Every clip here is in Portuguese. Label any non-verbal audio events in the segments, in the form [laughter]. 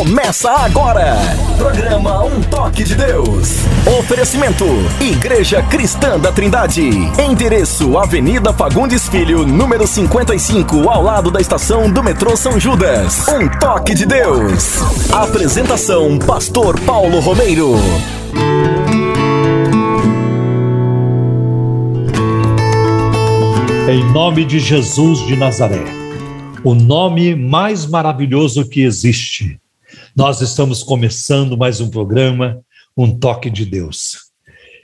Começa agora. Programa Um Toque de Deus. Oferecimento: Igreja Cristã da Trindade. Endereço: Avenida Fagundes Filho, número 55, ao lado da estação do metrô São Judas. Um Toque de Deus. Apresentação: Pastor Paulo Romeiro. Em nome de Jesus de Nazaré, o nome mais maravilhoso que existe. Nós estamos começando mais um programa, Um Toque de Deus.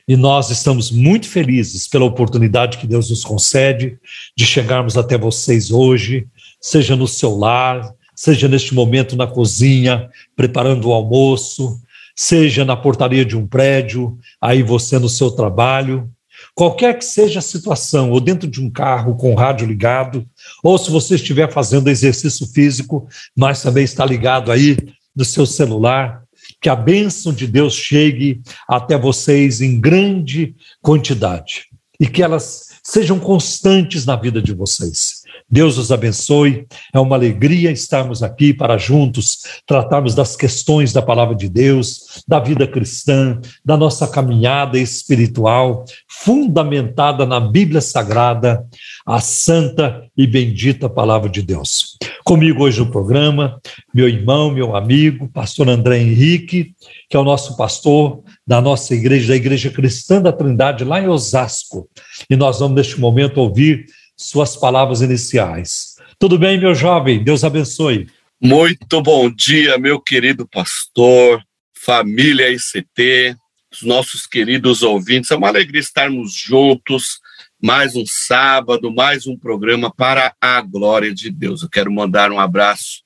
E nós estamos muito felizes pela oportunidade que Deus nos concede de chegarmos até vocês hoje, seja no seu lar, seja neste momento na cozinha, preparando o almoço, seja na portaria de um prédio, aí você no seu trabalho, Qualquer que seja a situação, ou dentro de um carro com o rádio ligado, ou se você estiver fazendo exercício físico, mas também está ligado aí no seu celular, que a bênção de Deus chegue até vocês em grande quantidade e que elas sejam constantes na vida de vocês. Deus os abençoe. É uma alegria estarmos aqui para juntos tratarmos das questões da palavra de Deus, da vida cristã, da nossa caminhada espiritual, fundamentada na Bíblia Sagrada, a santa e bendita palavra de Deus. Comigo hoje no programa, meu irmão, meu amigo, pastor André Henrique, que é o nosso pastor da nossa igreja, da Igreja Cristã da Trindade, lá em Osasco. E nós vamos, neste momento, ouvir suas palavras iniciais. Tudo bem, meu jovem? Deus abençoe. Muito bom dia, meu querido pastor, família ICT, os nossos queridos ouvintes. É uma alegria estarmos juntos. Mais um sábado, mais um programa para a glória de Deus. Eu quero mandar um abraço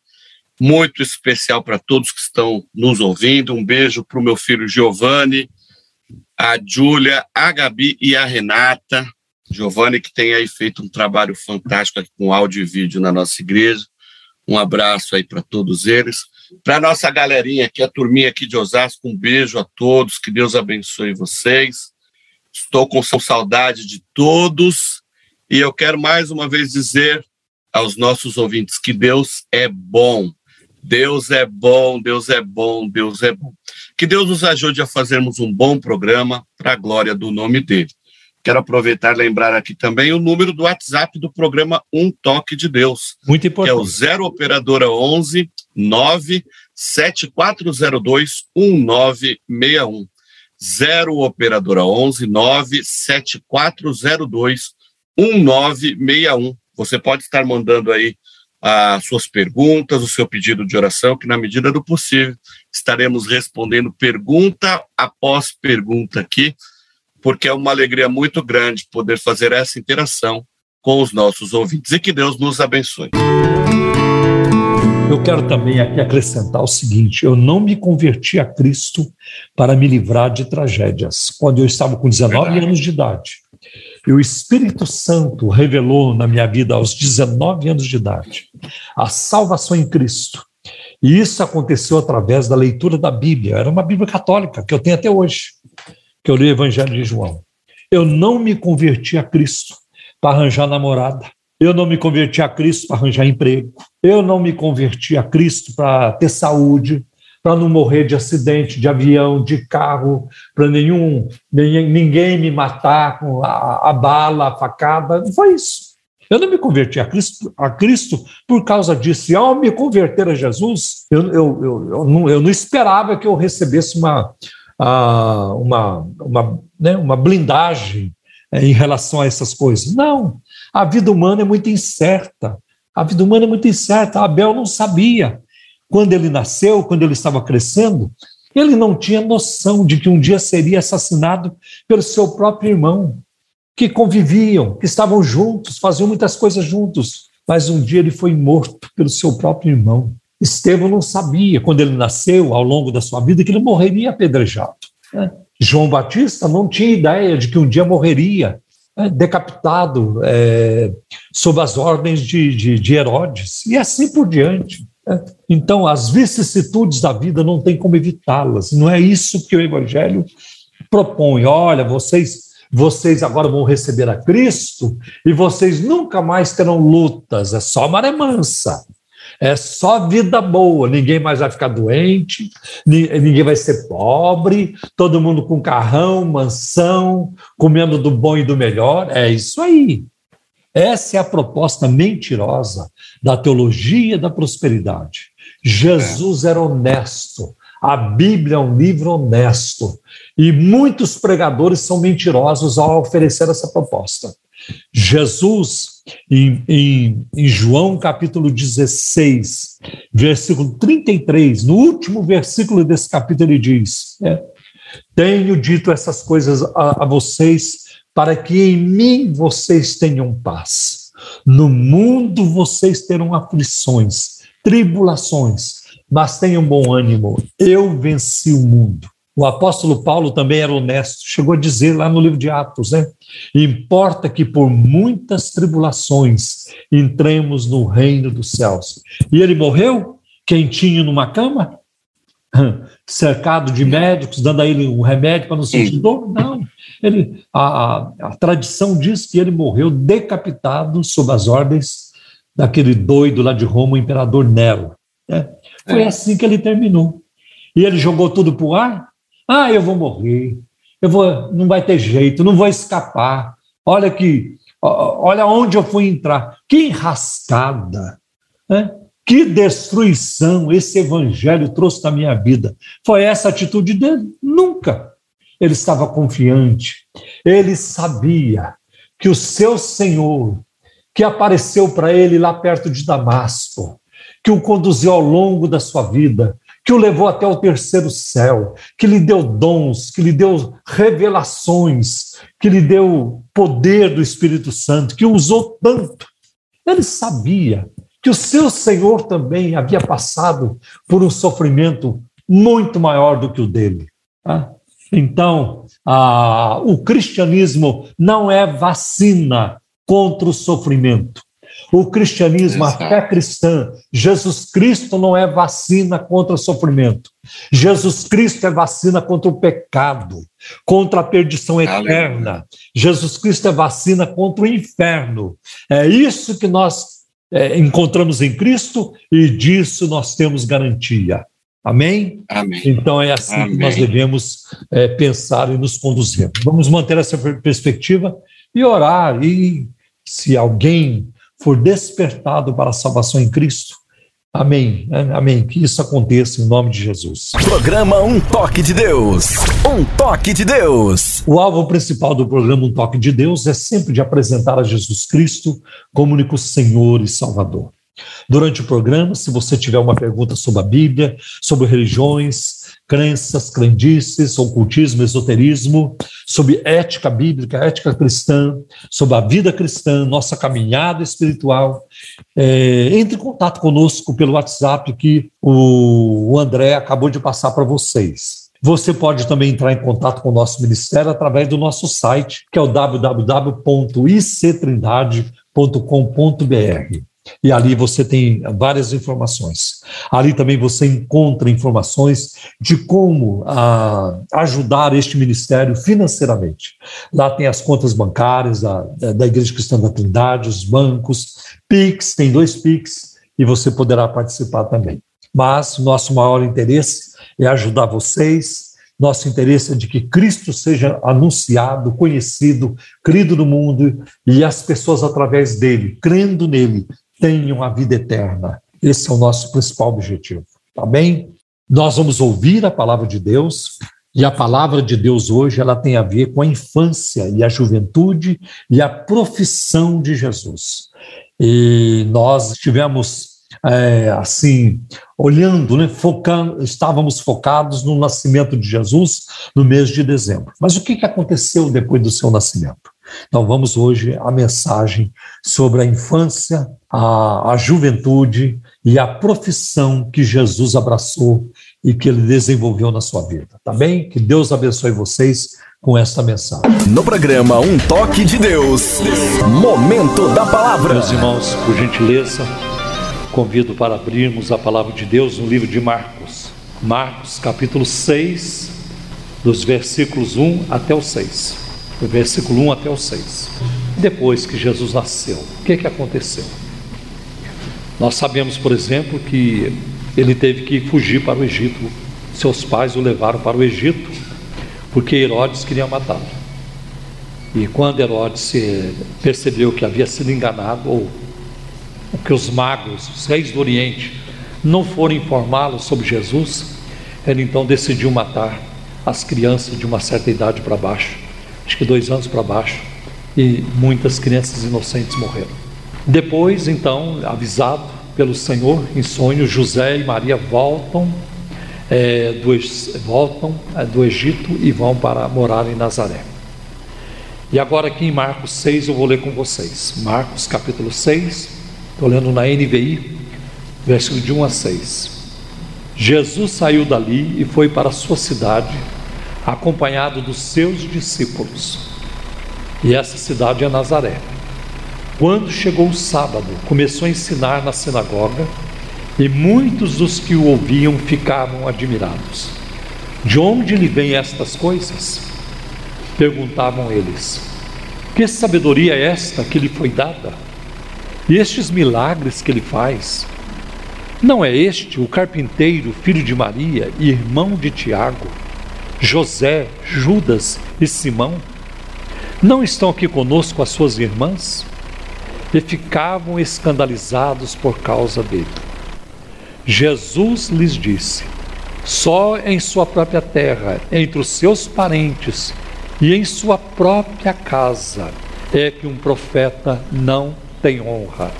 muito especial para todos que estão nos ouvindo. Um beijo para o meu filho Giovanni, a Júlia, a Gabi e a Renata. Giovanni, que tem aí feito um trabalho fantástico com áudio e vídeo na nossa igreja. Um abraço aí para todos eles. Para nossa galerinha aqui, a turminha aqui de Osasco, um beijo a todos, que Deus abençoe vocês. Estou com saudade de todos e eu quero mais uma vez dizer aos nossos ouvintes que Deus é bom. Deus é bom, Deus é bom, Deus é bom. Que Deus nos ajude a fazermos um bom programa para a glória do nome dele. Quero aproveitar e lembrar aqui também o número do WhatsApp do programa Um Toque de Deus. Muito importante. Que é o 0 Operadora 11 97402 1961. 0 Operadora 11 97402 1961. Você pode estar mandando aí as suas perguntas, o seu pedido de oração, que na medida do possível estaremos respondendo pergunta após pergunta aqui porque é uma alegria muito grande poder fazer essa interação com os nossos ouvintes. E que Deus nos abençoe. Eu quero também aqui acrescentar o seguinte: eu não me converti a Cristo para me livrar de tragédias. Quando eu estava com 19 Verdade. anos de idade, e o Espírito Santo revelou na minha vida aos 19 anos de idade a salvação em Cristo. E isso aconteceu através da leitura da Bíblia. Era uma Bíblia católica que eu tenho até hoje que eu li o Evangelho de João. Eu não me converti a Cristo para arranjar namorada. Eu não me converti a Cristo para arranjar emprego. Eu não me converti a Cristo para ter saúde, para não morrer de acidente de avião, de carro, para nenhum, ninguém me matar com a, a, bala, a facada. Não foi isso. Eu não me converti a Cristo, a Cristo por causa disso. E ao me converter a Jesus, eu, eu, eu, eu, não, eu não esperava que eu recebesse uma, uma, uma, né, uma blindagem é, em relação a essas coisas. Não, a vida humana é muito incerta. A vida humana é muito incerta. Abel não sabia. Quando ele nasceu, quando ele estava crescendo, ele não tinha noção de que um dia seria assassinado pelo seu próprio irmão, que conviviam, que estavam juntos, faziam muitas coisas juntos. Mas um dia ele foi morto pelo seu próprio irmão. Estevão não sabia, quando ele nasceu, ao longo da sua vida, que ele morreria apedrejado. Né? João Batista não tinha ideia de que um dia morreria né? decapitado é, sob as ordens de, de, de, Herodes, e assim por diante. Né? Então, as vicissitudes da vida não tem como evitá-las. Não é isso que o Evangelho propõe. Olha, vocês vocês agora vão receber a Cristo e vocês nunca mais terão lutas, é só maré mansa É só vida boa, ninguém mais vai ficar doente, ninguém vai ser pobre, todo mundo com carrão, mansão, comendo do bom e do melhor. É isso aí. Essa é a proposta mentirosa da teologia da prosperidade. Jesus era honesto. A Bíblia é um livro honesto. E muitos pregadores são mentirosos ao oferecer essa proposta. Jesus, em, em, em, João capítulo 16, versículo 33, no último versículo desse capítulo, ele diz: é, Tenho dito essas coisas a, a vocês para que em mim vocês tenham paz. No mundo vocês terão aflições, tribulações, mas tenham bom ânimo. Eu venci o mundo. O apóstolo Paulo também era honesto, chegou a dizer lá no livro de Atos, né? Importa que por muitas tribulações entremos no reino dos céus. E ele morreu quentinho numa cama, [laughs] cercado de médicos, dando a ele um remédio para não sentir dor? Não. Ele, a, a, a tradição diz que ele morreu decapitado sob as ordens daquele doido lá de Roma, o imperador Nero. Né? Foi é. assim que ele terminou. E ele jogou tudo para o ar? Ah, eu vou morrer, eu vou, não vai ter jeito, não vou escapar. Olha que, olha onde eu fui entrar. Que enrascada, né? que destruição esse evangelho trouxe na minha vida. Foi essa atitude dele? Nunca. Ele estava confiante, ele sabia que o seu Senhor, que apareceu para ele lá perto de Damasco, que o conduziu ao longo da sua vida, que o levou até o terceiro céu, que lhe deu dons, que lhe deu revelações, que lhe deu poder do Espírito Santo, que usou tanto. Ele sabia que o seu Senhor também havia passado por um sofrimento muito maior do que o dele. Tá? Então, o cristianismo não é vacina contra o sofrimento. O cristianismo, Exato. a fé cristã, Jesus Cristo não é vacina contra o sofrimento. Jesus Cristo é vacina contra o pecado, contra a perdição eterna. Jesus Cristo é vacina contra o inferno. É isso que nós é, encontramos em Cristo e disso nós temos garantia. Amém? Amém. Então é assim Amém. que nós devemos é, pensar e nos conduzir. Vamos manter essa perspectiva e orar. E se alguém for despertado para a salvação em Cristo. Amém. Amém. Que isso aconteça em nome de Jesus. Programa Um Toque de Deus. Um Toque de Deus. O alvo principal do programa Um Toque de Deus é sempre de apresentar a Jesus Cristo como único Senhor e Salvador. Durante o programa, se você tiver uma pergunta sobre a Bíblia, sobre religiões, crenças, crendices, ocultismo, esoterismo, sobre ética bíblica, ética cristã, sobre a vida cristã, nossa caminhada espiritual, é, entre em contato conosco pelo WhatsApp que o André acabou de passar para vocês. Você pode também entrar em contato com o nosso ministério através do nosso site, que é o www.ictrindade.com.br e ali você tem várias informações. Ali também você encontra informações de como ah, ajudar este ministério financeiramente. Lá tem as contas bancárias da, da Igreja Cristã da Trindade, os bancos, PIX, tem dois PIX, e você poderá participar também. Mas nosso maior interesse é ajudar vocês, nosso interesse é de que Cristo seja anunciado, conhecido, crido no mundo e as pessoas, através dele, crendo nele, tenham a vida eterna. Esse é o nosso principal objetivo, tá bem? Nós vamos ouvir a palavra de Deus, e a palavra de Deus hoje ela tem a ver com a infância e a juventude e a profissão de Jesus. E nós estivemos é, assim olhando, né, focando, estávamos focados no nascimento de Jesus no mês de dezembro. Mas o que, que aconteceu depois do seu nascimento? Então, vamos hoje a mensagem sobre a infância, a, a juventude e a profissão que Jesus abraçou e que ele desenvolveu na sua vida. Tá bem? Que Deus abençoe vocês com esta mensagem. No programa Um Toque de Deus, Momento da Palavra. Meus irmãos, por gentileza, convido para abrirmos a palavra de Deus no livro de Marcos. Marcos, capítulo 6, dos versículos 1 até o 6 do versículo 1 até o 6. Depois que Jesus nasceu, o que, que aconteceu? Nós sabemos, por exemplo, que ele teve que fugir para o Egito. Seus pais o levaram para o Egito porque Herodes queria matá-lo. E quando Herodes percebeu que havia sido enganado, ou que os magos, os reis do Oriente, não foram informá-lo sobre Jesus, ele então decidiu matar as crianças de uma certa idade para baixo, acho que dois anos para baixo, e muitas crianças inocentes morreram. Depois, então, avisado pelo Senhor em sonho, José e Maria voltam é, do, voltam é, do Egito e vão para morar em Nazaré. E agora aqui em Marcos 6 eu vou ler com vocês. Marcos capítulo 6, estou lendo na NVI, versículo de 1 a 6. Jesus saiu dali e foi para a sua cidade, acompanhado dos seus discípulos. E essa cidade é Nazaré. Quando chegou o sábado, começou a ensinar na sinagoga, e muitos dos que o ouviam ficavam admirados. De onde lhe vêm estas coisas? Perguntavam eles. Que sabedoria é esta que lhe foi dada? E estes milagres que ele faz? Não é este o carpinteiro, filho de Maria e irmão de Tiago, José, Judas e Simão? Não estão aqui conosco as suas irmãs? E ficavam escandalizados por causa dele. Jesus lhes disse: Só em sua própria terra, entre os seus parentes e em sua própria casa, é que um profeta não tem honra.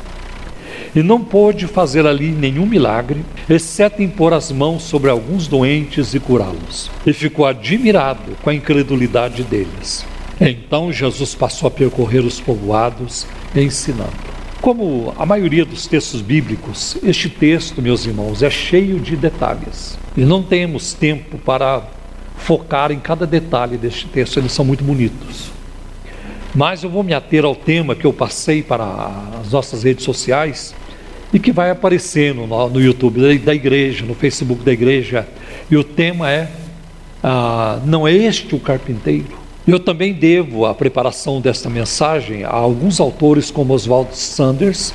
E não pôde fazer ali nenhum milagre, exceto impor as mãos sobre alguns doentes e curá-los. E ficou admirado com a incredulidade deles. Então Jesus passou a percorrer os povoados, ensinando. Como a maioria dos textos bíblicos, este texto, meus irmãos, é cheio de detalhes. E não temos tempo para focar em cada detalhe deste texto, eles são muito bonitos. Mas eu vou me ater ao tema que eu passei para as nossas redes sociais e que vai aparecendo no, no YouTube da, igreja, no Facebook da igreja. E o tema é: ah, Não é este o carpinteiro? Eu também devo a preparação desta mensagem a alguns autores como Oswald Sanders,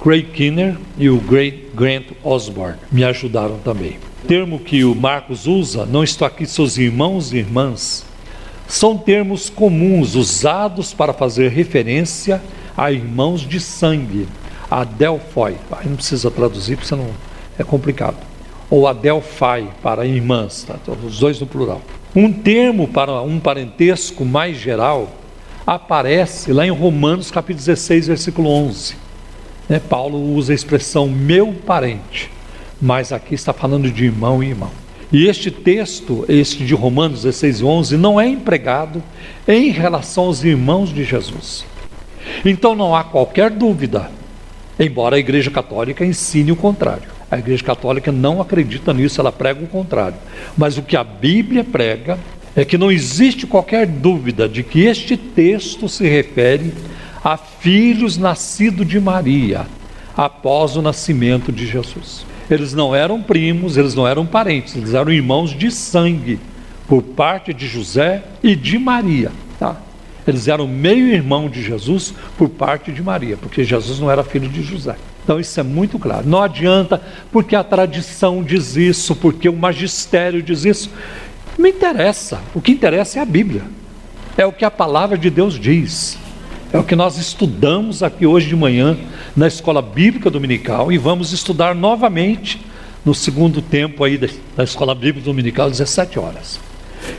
Craig Kinner e o Great Grant Osborne. Me ajudaram também. O termo que o Marcos usa, não estou aqui seus irmãos e irmãs, são termos comuns usados para fazer referência a irmãos de sangue, a Delphoi. Aí não precisa traduzir porque senão é complicado. Ou a Delphai para irmãs, tá? os dois no plural. Um termo para um parentesco mais geral aparece lá em Romanos capítulo 16, versículo 11. Né? Paulo usa a expressão meu parente, mas aqui está falando de irmão e irmão. E este texto, este de Romanos 16 e 11, não é empregado em relação aos irmãos de Jesus. Então não há qualquer dúvida, embora a Igreja Católica ensine o contrário. A Igreja Católica não acredita nisso, ela prega o contrário. Mas o que a Bíblia prega é que não existe qualquer dúvida de que este texto se refere a filhos nascidos de Maria após o nascimento de Jesus. Eles não eram primos, eles não eram parentes, eles eram irmãos de sangue por parte de José e de Maria. Tá? Eles eram meio-irmão de Jesus por parte de Maria, porque Jesus não era filho de José. Então isso é muito claro. Não adianta porque a tradição diz isso, porque o magistério diz isso. Não interessa. O que interessa é a Bíblia. É o que a palavra de Deus diz. É o que nós estudamos aqui hoje de manhã na escola bíblica dominical e vamos estudar novamente no segundo tempo aí da escola bíblica dominical, 17 horas.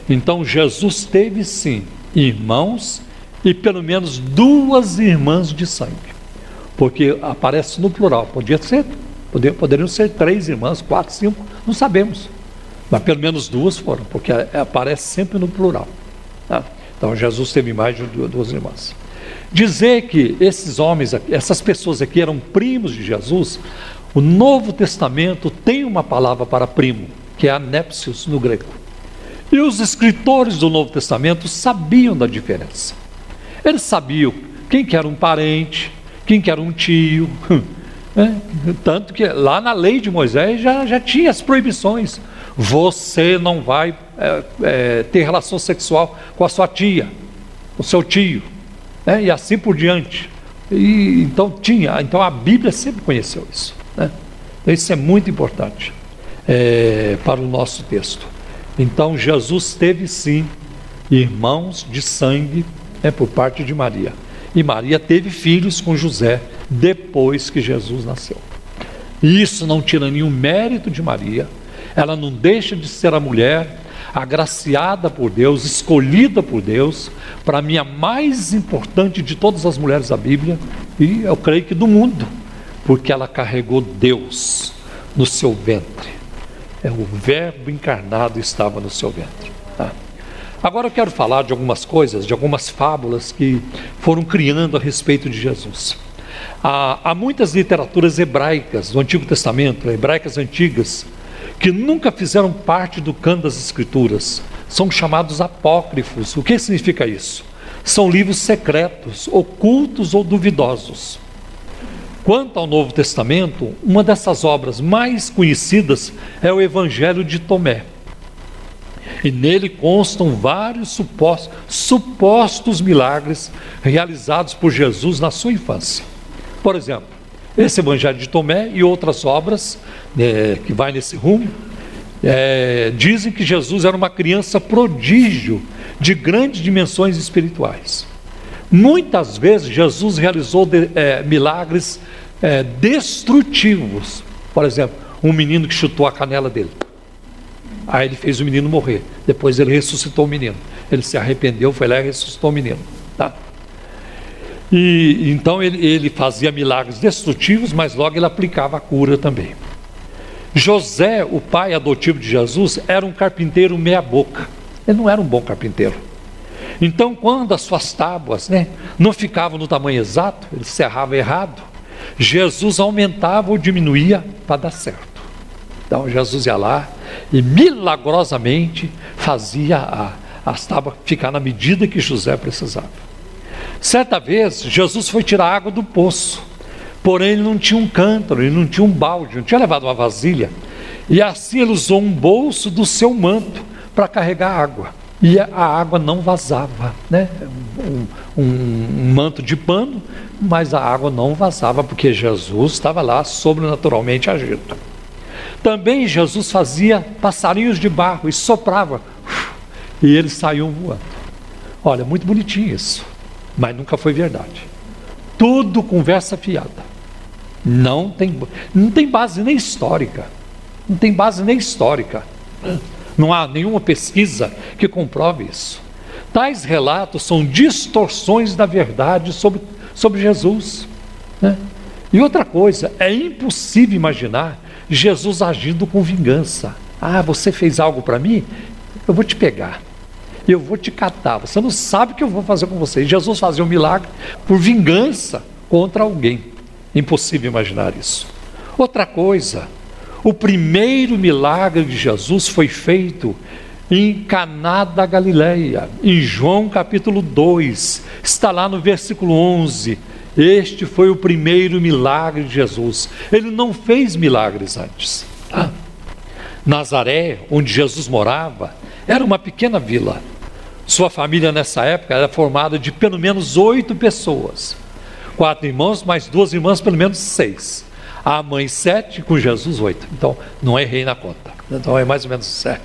Então Jesus teve sim irmãos e pelo menos duas irmãs de sangue porque aparece no plural. Podia ser, poder, poderiam ser três irmãs, quatro, cinco, não sabemos. Mas pelo menos duas foram, porque aparece sempre no plural. Tá? Então Jesus teve mais de duas irmãs. Dizer que esses homens, essas pessoas aqui eram primos de Jesus, o Novo Testamento tem uma palavra para primo, que é anepsios no grego. E os escritores do Novo Testamento sabiam da diferença. Eles sabiam quem que era um parente, quem que era um tio. [laughs] Né? Tanto que lá na lei de Moisés já, já tinha as proibições. Você não vai é, é, ter relação sexual com a sua tia, o seu tio, né? e assim por diante. E, então tinha, então a Bíblia sempre conheceu isso. Né? Então, isso é muito importante é, para o nosso texto. Então Jesus teve sim irmãos de sangue é, por parte de Maria. E Maria teve filhos com José depois que Jesus nasceu. Isso não tira nenhum mérito de Maria, ela não deixa de ser a mulher agraciada por Deus, escolhida por Deus, para mim a mais importante de todas as mulheres da Bíblia, e eu creio que do mundo, porque ela carregou Deus no seu ventre. É, o Verbo encarnado estava no seu ventre. Tá? Agora eu quero falar de algumas coisas, de algumas fábulas que foram criando a respeito de Jesus. Há, há muitas literaturas hebraicas do Antigo Testamento, hebraicas antigas, que nunca fizeram parte do cano das Escrituras. São chamados apócrifos. O que significa isso? São livros secretos, ocultos ou duvidosos. Quanto ao Novo Testamento, uma dessas obras mais conhecidas é o Evangelho de Tomé. E nele constam vários supostos, supostos milagres realizados por Jesus na sua infância. Por exemplo, esse Evangelho de Tomé e outras obras é, que vai nesse rumo é, dizem que Jesus era uma criança prodígio de grandes dimensões espirituais. Muitas vezes Jesus realizou de, é, milagres é, destrutivos. Por exemplo, um menino que chutou a canela dele. Aí ele fez o menino morrer. Depois ele ressuscitou o menino. Ele se arrependeu, foi lá e ressuscitou o menino. Tá? E então ele, ele fazia milagres destrutivos, mas logo ele aplicava a cura também. José, o pai adotivo de Jesus, era um carpinteiro meia-boca. Ele não era um bom carpinteiro. Então, quando as suas tábuas né, não ficavam no tamanho exato, ele serrava errado, Jesus aumentava ou diminuía para dar certo. Então, Jesus ia lá e milagrosamente fazia a, as tábuas ficar na medida que José precisava. Certa vez, Jesus foi tirar água do poço, porém ele não tinha um cântaro, ele não tinha um balde, não tinha levado uma vasilha. E assim ele usou um bolso do seu manto para carregar água. E a água não vazava, né? Um, um, manto de pano, mas a água não vazava, porque Jesus estava lá sobrenaturalmente agindo. Também Jesus fazia passarinhos de barro e soprava, e eles saíam voando. Olha, muito bonitinho isso mas nunca foi verdade. Tudo conversa fiada. Não tem, não tem base nem histórica. Não tem base nem histórica. Não há nenhuma pesquisa que comprove isso. Tais relatos são distorções da verdade sobre, sobre Jesus. Né? E outra coisa, é impossível imaginar Jesus agindo com vingança. Ah, você fez algo para mim? Eu vou te pegar eu vou te catar. Você não sabe o que eu vou fazer com você. Jesus fazia um milagre por vingança contra alguém. Impossível imaginar isso. Outra coisa, o primeiro milagre de Jesus foi feito em Caná da Galileia, em João capítulo 2, está lá no versículo 11. Este foi o primeiro milagre de Jesus. Ele não fez milagres antes. Tá? Nazaré, onde Jesus morava, era uma pequena vila. Sua família nessa época era formada de pelo menos oito pessoas. Quatro irmãos, mais duas irmãs, pelo menos seis. A mãe sete, com Jesus oito. Então, não errei na conta. Então é mais ou menos sete.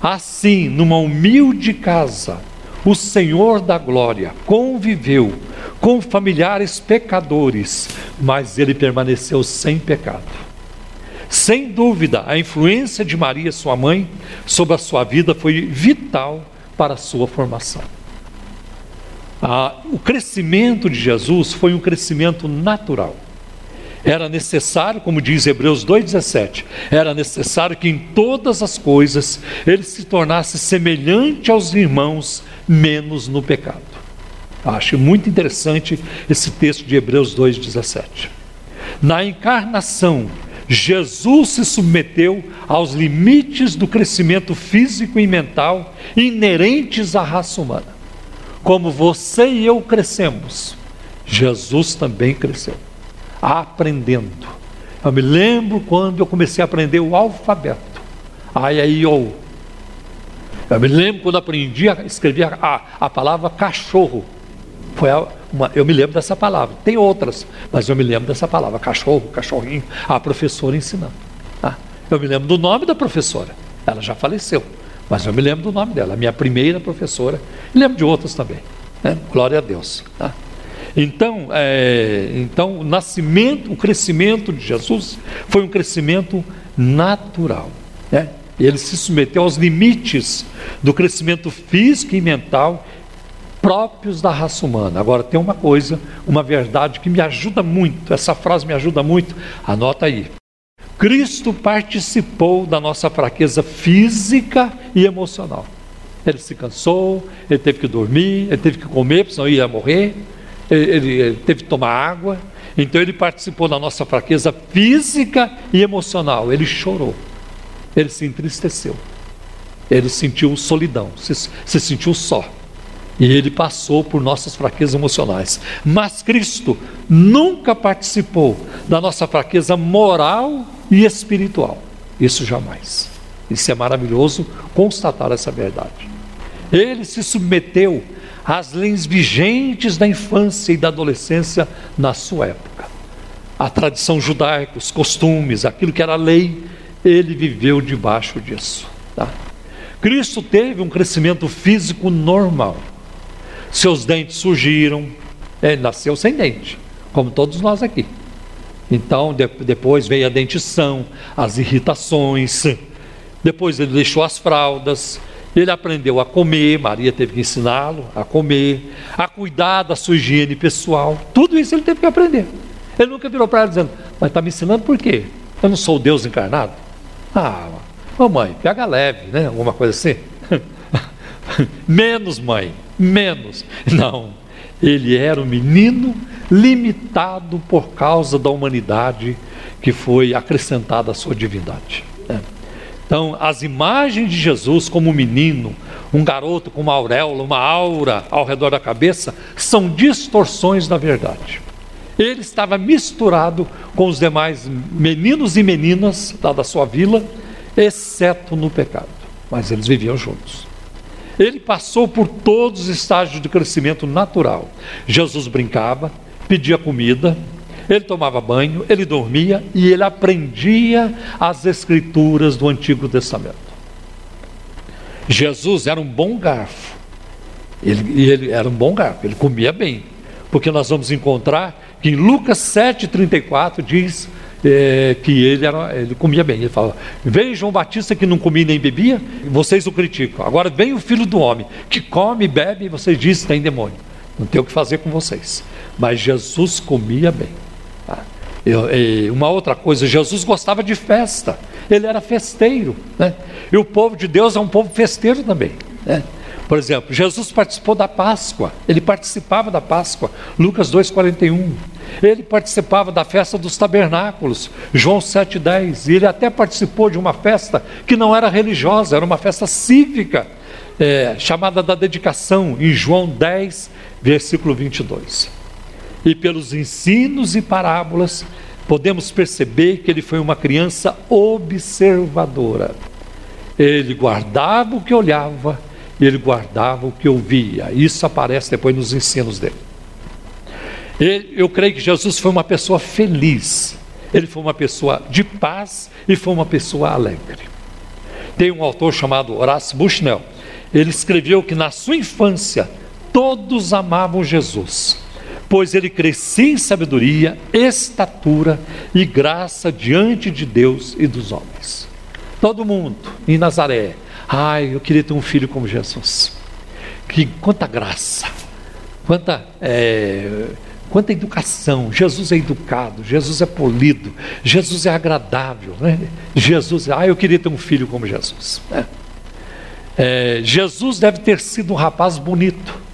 Assim, numa humilde casa, o Senhor da glória conviveu com familiares pecadores, mas ele permaneceu sem pecado. Sem dúvida, a influência de Maria, sua mãe, sobre a sua vida foi vital para a sua formação. Ah, o crescimento de Jesus foi um crescimento natural. Era necessário, como diz Hebreus 2,17, era necessário que em todas as coisas ele se tornasse semelhante aos irmãos, menos no pecado. Acho muito interessante esse texto de Hebreus 2,17. Na encarnação, Jesus se submeteu aos limites do crescimento físico e mental inerentes à raça humana. Como você e eu crescemos, Jesus também cresceu, aprendendo. Eu me lembro quando eu comecei a aprender o alfabeto. Ai, ai, eu. Eu me lembro quando aprendi a escrever a, a palavra cachorro. Foi uma, eu me lembro dessa palavra. Tem outras, mas eu me lembro dessa palavra. Cachorro, cachorrinho. A professora ensinando. Ah, eu me lembro do nome da professora. Ela já faleceu, mas eu me lembro do nome dela. Minha primeira professora. Lembro de outras também. Né? Glória a Deus. Tá? Então, é, então, o nascimento, o crescimento de Jesus foi um crescimento natural. Né? Ele se submeteu aos limites do crescimento físico e mental próprios da raça humana. Agora, tem uma coisa, uma verdade que me ajuda muito, essa frase me ajuda muito, anota aí. Cristo participou da nossa fraqueza física e emocional. Ele se cansou, ele teve que dormir, ele teve que comer, senão ia morrer ele, teve que tomar água, então ele participou da nossa fraqueza física e emocional. Ele chorou, ele se entristeceu, ele sentiu solidão, se, se sentiu só. E ele passou por nossas fraquezas emocionais. Mas Cristo nunca participou da nossa fraqueza moral e espiritual. Isso jamais. Isso é maravilhoso constatar essa verdade. Ele se submeteu as leis vigentes da infância e da adolescência na sua época. A tradição judaica, os costumes, aquilo que era lei, ele viveu debaixo disso. Tá? Cristo teve um crescimento físico normal. Seus dentes surgiram, ele nasceu sem dente, como todos nós aqui. Então, de, depois veio a dentição, as irritações, depois ele deixou as fraldas, ele aprendeu a comer, Maria teve que ensiná-lo a comer, a cuidar da sua higiene pessoal. Tudo isso ele teve que aprender. Ele nunca virou para ela dizendo, mas está me ensinando por quê? Eu não sou Deus encarnado? Ah, mamãe, pega leve, né? Alguma coisa assim. [laughs] menos, mãe, menos. Não, ele era um menino limitado por causa da humanidade que foi acrescentada à sua divindade. Então, as imagens de Jesus como um menino, um garoto com uma auréola, uma aura ao redor da cabeça, são distorções da verdade. Ele estava misturado com os demais meninos e meninas lá da sua vila, exceto no pecado. Mas eles viviam juntos. Ele passou por todos os estágios de crescimento natural. Jesus brincava, pedia comida, ele tomava banho, ele dormia e ele aprendia as escrituras do Antigo Testamento. Jesus era um bom garfo. Ele, ele era um bom garfo, ele comia bem. Porque nós vamos encontrar que em Lucas 7,34 diz é, que ele, era, ele comia bem. Ele fala: Veio João Batista que não comia nem bebia, vocês o criticam. Agora vem o filho do homem que come e bebe, e vocês dizem tem demônio. Não tem o que fazer com vocês. Mas Jesus comia bem. Uma outra coisa, Jesus gostava de festa, ele era festeiro, né? E o povo de Deus é um povo festeiro também, né? Por exemplo, Jesus participou da Páscoa, ele participava da Páscoa, Lucas 2,41. Ele participava da festa dos tabernáculos, João 7,10. E ele até participou de uma festa que não era religiosa, era uma festa cívica, é, chamada da dedicação, em João 10, versículo 22 e pelos ensinos e parábolas, podemos perceber que ele foi uma criança observadora. Ele guardava o que olhava e ele guardava o que ouvia. Isso aparece depois nos ensinos dele. Ele, eu creio que Jesus foi uma pessoa feliz. Ele foi uma pessoa de paz e foi uma pessoa alegre. Tem um autor chamado Horace Bushnell. Ele escreveu que na sua infância todos amavam Jesus pois ele crescia em sabedoria, estatura e graça diante de Deus e dos homens. Todo mundo em Nazaré, ai, eu queria ter um filho como Jesus. Que quanta graça, quanta é, quanta educação. Jesus é educado, Jesus é polido, Jesus é agradável, né? Jesus, ah, eu queria ter um filho como Jesus. É. É, Jesus deve ter sido um rapaz bonito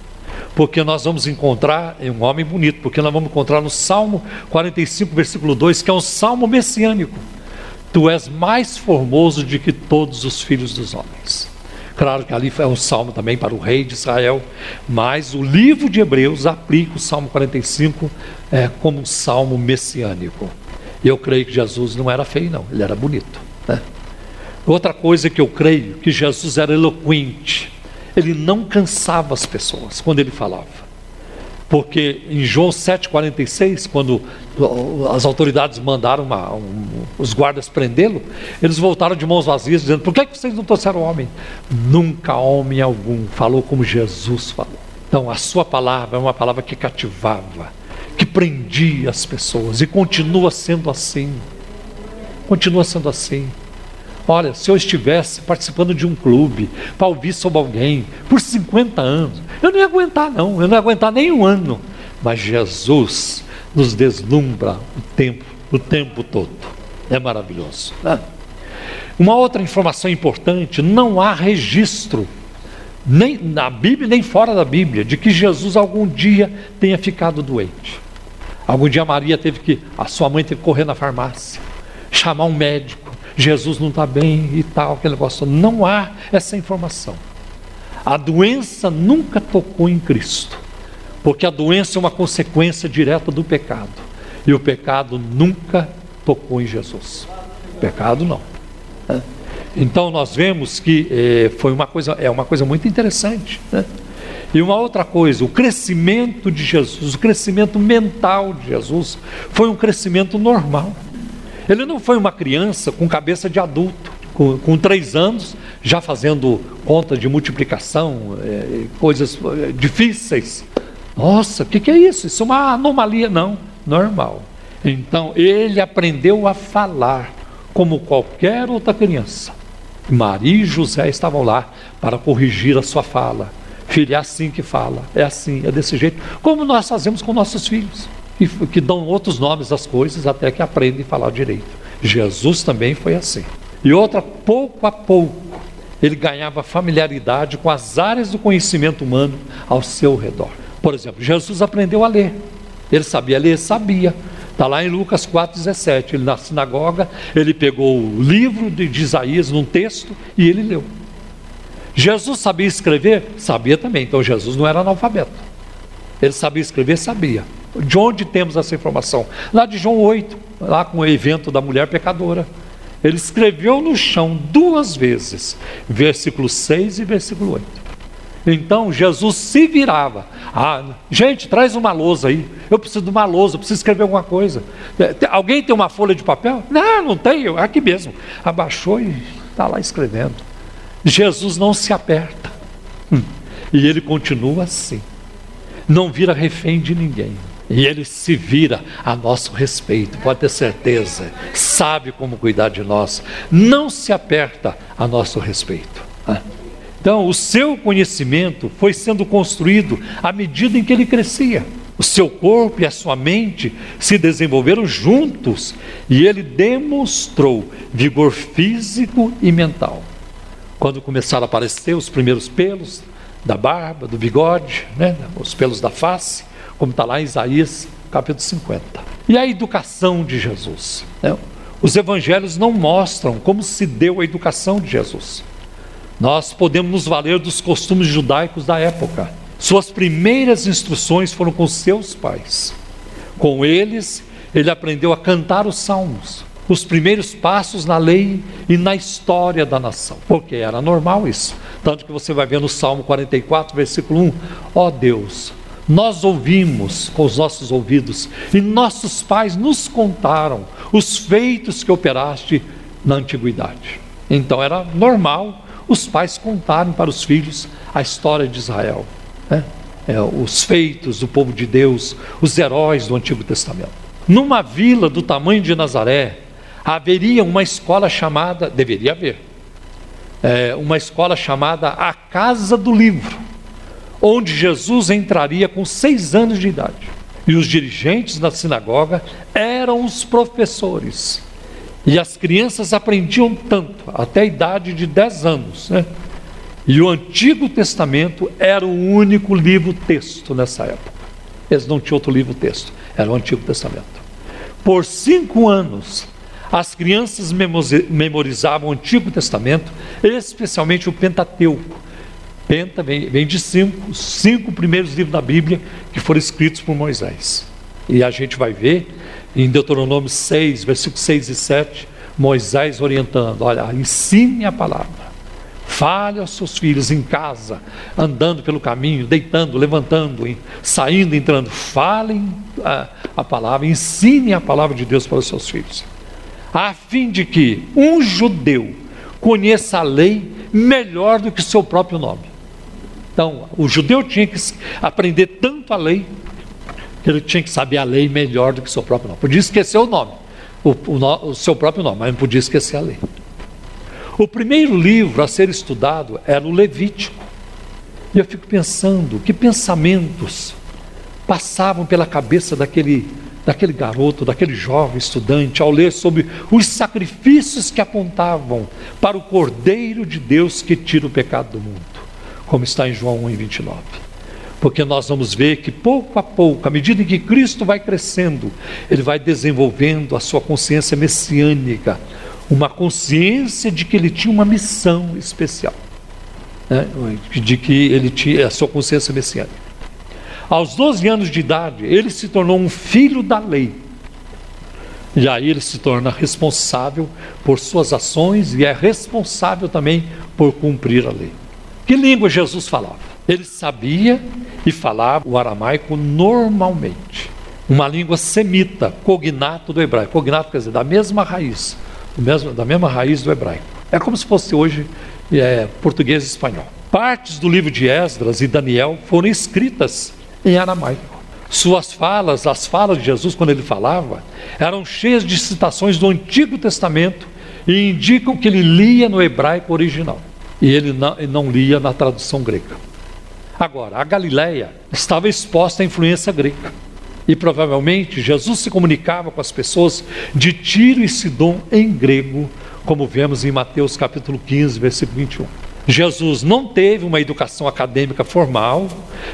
porque nós vamos encontrar um homem bonito, porque nós vamos encontrar no Salmo 45, versículo 2, que é um salmo messiânico. Tu és mais formoso do que todos os filhos dos homens. Claro que ali é um salmo também para o rei de Israel, mas o livro de Hebreus aplica o Salmo 45 é, como um salmo messiânico. E eu creio que Jesus não era feio, não, ele era bonito. Né? Outra coisa que eu creio que Jesus era eloquente ele não cansava as pessoas quando ele falava. Porque em João 7,46, quando as autoridades mandaram uma, um, os guardas prendê-lo, eles voltaram de mãos vazias, dizendo: Por que vocês não trouxeram homem? Nunca homem algum falou como Jesus falou. Então, a sua palavra é uma palavra que cativava, que prendia as pessoas e continua sendo assim. Continua sendo assim. Olha, se eu estivesse participando de um clube para ouvir sobre alguém por 50 anos, eu não ia aguentar, não, eu não ia aguentar nem um ano. Mas Jesus nos deslumbra o tempo, o tempo todo. É maravilhoso. Né? Uma outra informação importante: não há registro, nem na Bíblia, nem fora da Bíblia, de que Jesus algum dia tenha ficado doente. Algum dia Maria teve que, a sua mãe teve que correr na farmácia, chamar um médico Jesus não está bem e tal, aquele negócio. Não há essa informação. A doença nunca tocou em Cristo, porque a doença é uma consequência direta do pecado. E o pecado nunca tocou em Jesus. Pecado não. Então nós vemos que eh, foi uma coisa, é uma coisa muito interessante. Né? E uma outra coisa, o crescimento de Jesus, o crescimento mental de Jesus, foi um crescimento normal. Ele não foi uma criança com cabeça de adulto, com, com três anos, já fazendo conta de multiplicação, é, coisas é, difíceis. Nossa, o que, que é isso? Isso é uma anomalia, não, normal. Então, ele aprendeu a falar como qualquer outra criança. Maria e José estavam lá para corrigir a sua fala. Filho, é assim que fala, é assim, é desse jeito, como nós fazemos com nossos filhos que, que dão outros nomes às coisas até que aprendem a falar direito. Jesus também foi assim. E outra, pouco a pouco, ele ganhava familiaridade com as áreas do conhecimento humano ao seu redor. Por exemplo, Jesus aprendeu a ler. Ele sabia ler? Sabia. Está lá em Lucas 4,17. Ele na sinagoga, ele pegou o livro de, de Isaías num texto e ele leu. Jesus sabia escrever? Sabia também. Então Jesus não era analfabeto. Ele sabia escrever? Sabia. De onde temos essa informação? Lá de João 8, lá com o evento da mulher pecadora. Ele escreveu no chão duas vezes, versículo 6 e versículo 8. Então Jesus se virava. Ah, gente, traz uma lousa aí. Eu preciso de uma lousa, preciso escrever alguma coisa. É, alguém tem uma folha de papel? Não, não tenho, aqui mesmo. Abaixou e está lá escrevendo. Jesus não se aperta. Hum. E ele continua assim. Não vira refém de ninguém. E ele se vira a nosso respeito, pode ter certeza, sabe como cuidar de nós, não se aperta a nosso respeito. Então, o seu conhecimento foi sendo construído à medida em que ele crescia. O seu corpo e a sua mente se desenvolveram juntos e ele demonstrou vigor físico e mental. Quando começaram a aparecer os primeiros pelos da barba, do bigode, né, os pelos da face, como está lá em Isaías capítulo 50. E a educação de Jesus? Né? Os evangelhos não mostram como se deu a educação de Jesus. Nós podemos nos valer dos costumes judaicos da época. Suas primeiras instruções foram com seus pais. Com eles, ele aprendeu a cantar os salmos, os primeiros passos na lei e na história da nação, porque era normal isso. Tanto que você vai ver no Salmo 44, versículo 1: Ó oh Deus, nós ouvimos com os nossos ouvidos e nossos pais nos contaram os feitos que operaste na antiguidade. Então era normal os pais contarem para os filhos a história de Israel, né? é, os feitos do povo de Deus, os heróis do Antigo Testamento. Numa vila do tamanho de Nazaré, haveria uma escola chamada, deveria haver, é, uma escola chamada a Casa do Livro onde Jesus entraria com seis anos de idade. E os dirigentes da sinagoga eram os professores. E as crianças aprendiam tanto, até a idade de dez anos. Né? E o Antigo Testamento era o único livro-texto nessa época. Eles não tinham outro livro-texto, era o Antigo Testamento. Por cinco anos, as crianças memorizavam o Antigo Testamento, especialmente o Pentateuco, Penta vem, vem de cinco, cinco primeiros livros da Bíblia que foram escritos por Moisés. E a gente vai ver em Deuteronômio 6, versículos 6 e 7, Moisés orientando: olha, ensine a palavra, Fale aos seus filhos em casa, andando pelo caminho, deitando, levantando, saindo, entrando. Falem a, a palavra, ensinem a palavra de Deus para os seus filhos, a fim de que um judeu conheça a lei melhor do que seu próprio nome. Então, o judeu tinha que aprender tanto a lei, que ele tinha que saber a lei melhor do que seu próprio nome. Podia esquecer o nome, o, o, o seu próprio nome, mas não podia esquecer a lei. O primeiro livro a ser estudado era o Levítico. E eu fico pensando que pensamentos passavam pela cabeça daquele, daquele garoto, daquele jovem estudante, ao ler sobre os sacrifícios que apontavam para o Cordeiro de Deus que tira o pecado do mundo, como está em João 1, 29. Porque nós vamos ver que pouco a pouco, à medida em que Cristo vai crescendo, ele vai desenvolvendo a sua consciência messiânica, uma consciência de que ele tinha uma missão especial, né? de que ele tinha a sua consciência messiânica. Aos 12 anos de idade, ele se tornou um filho da lei. E aí ele se torna responsável por suas ações e é responsável também por cumprir a lei. Que língua Jesus falava? Ele sabia e falava o aramaico normalmente. Uma língua semita, cognato do hebraico. Cognato quer dizer da mesma raiz mesmo, da mesma raiz do hebraico. É como se fosse hoje é, português e espanhol. Partes do livro de Esdras e Daniel foram escritas em aramaico. Suas falas, as falas de Jesus, quando ele falava, eram cheias de citações do Antigo Testamento e indicam que ele lia no hebraico original e ele não, ele não lia na tradução grega. Agora, a Galileia estava exposta à influência grega. E provavelmente Jesus se comunicava com as pessoas de Tiro e Sidom em grego, como vemos em Mateus capítulo 15, versículo 21. Jesus não teve uma educação acadêmica formal,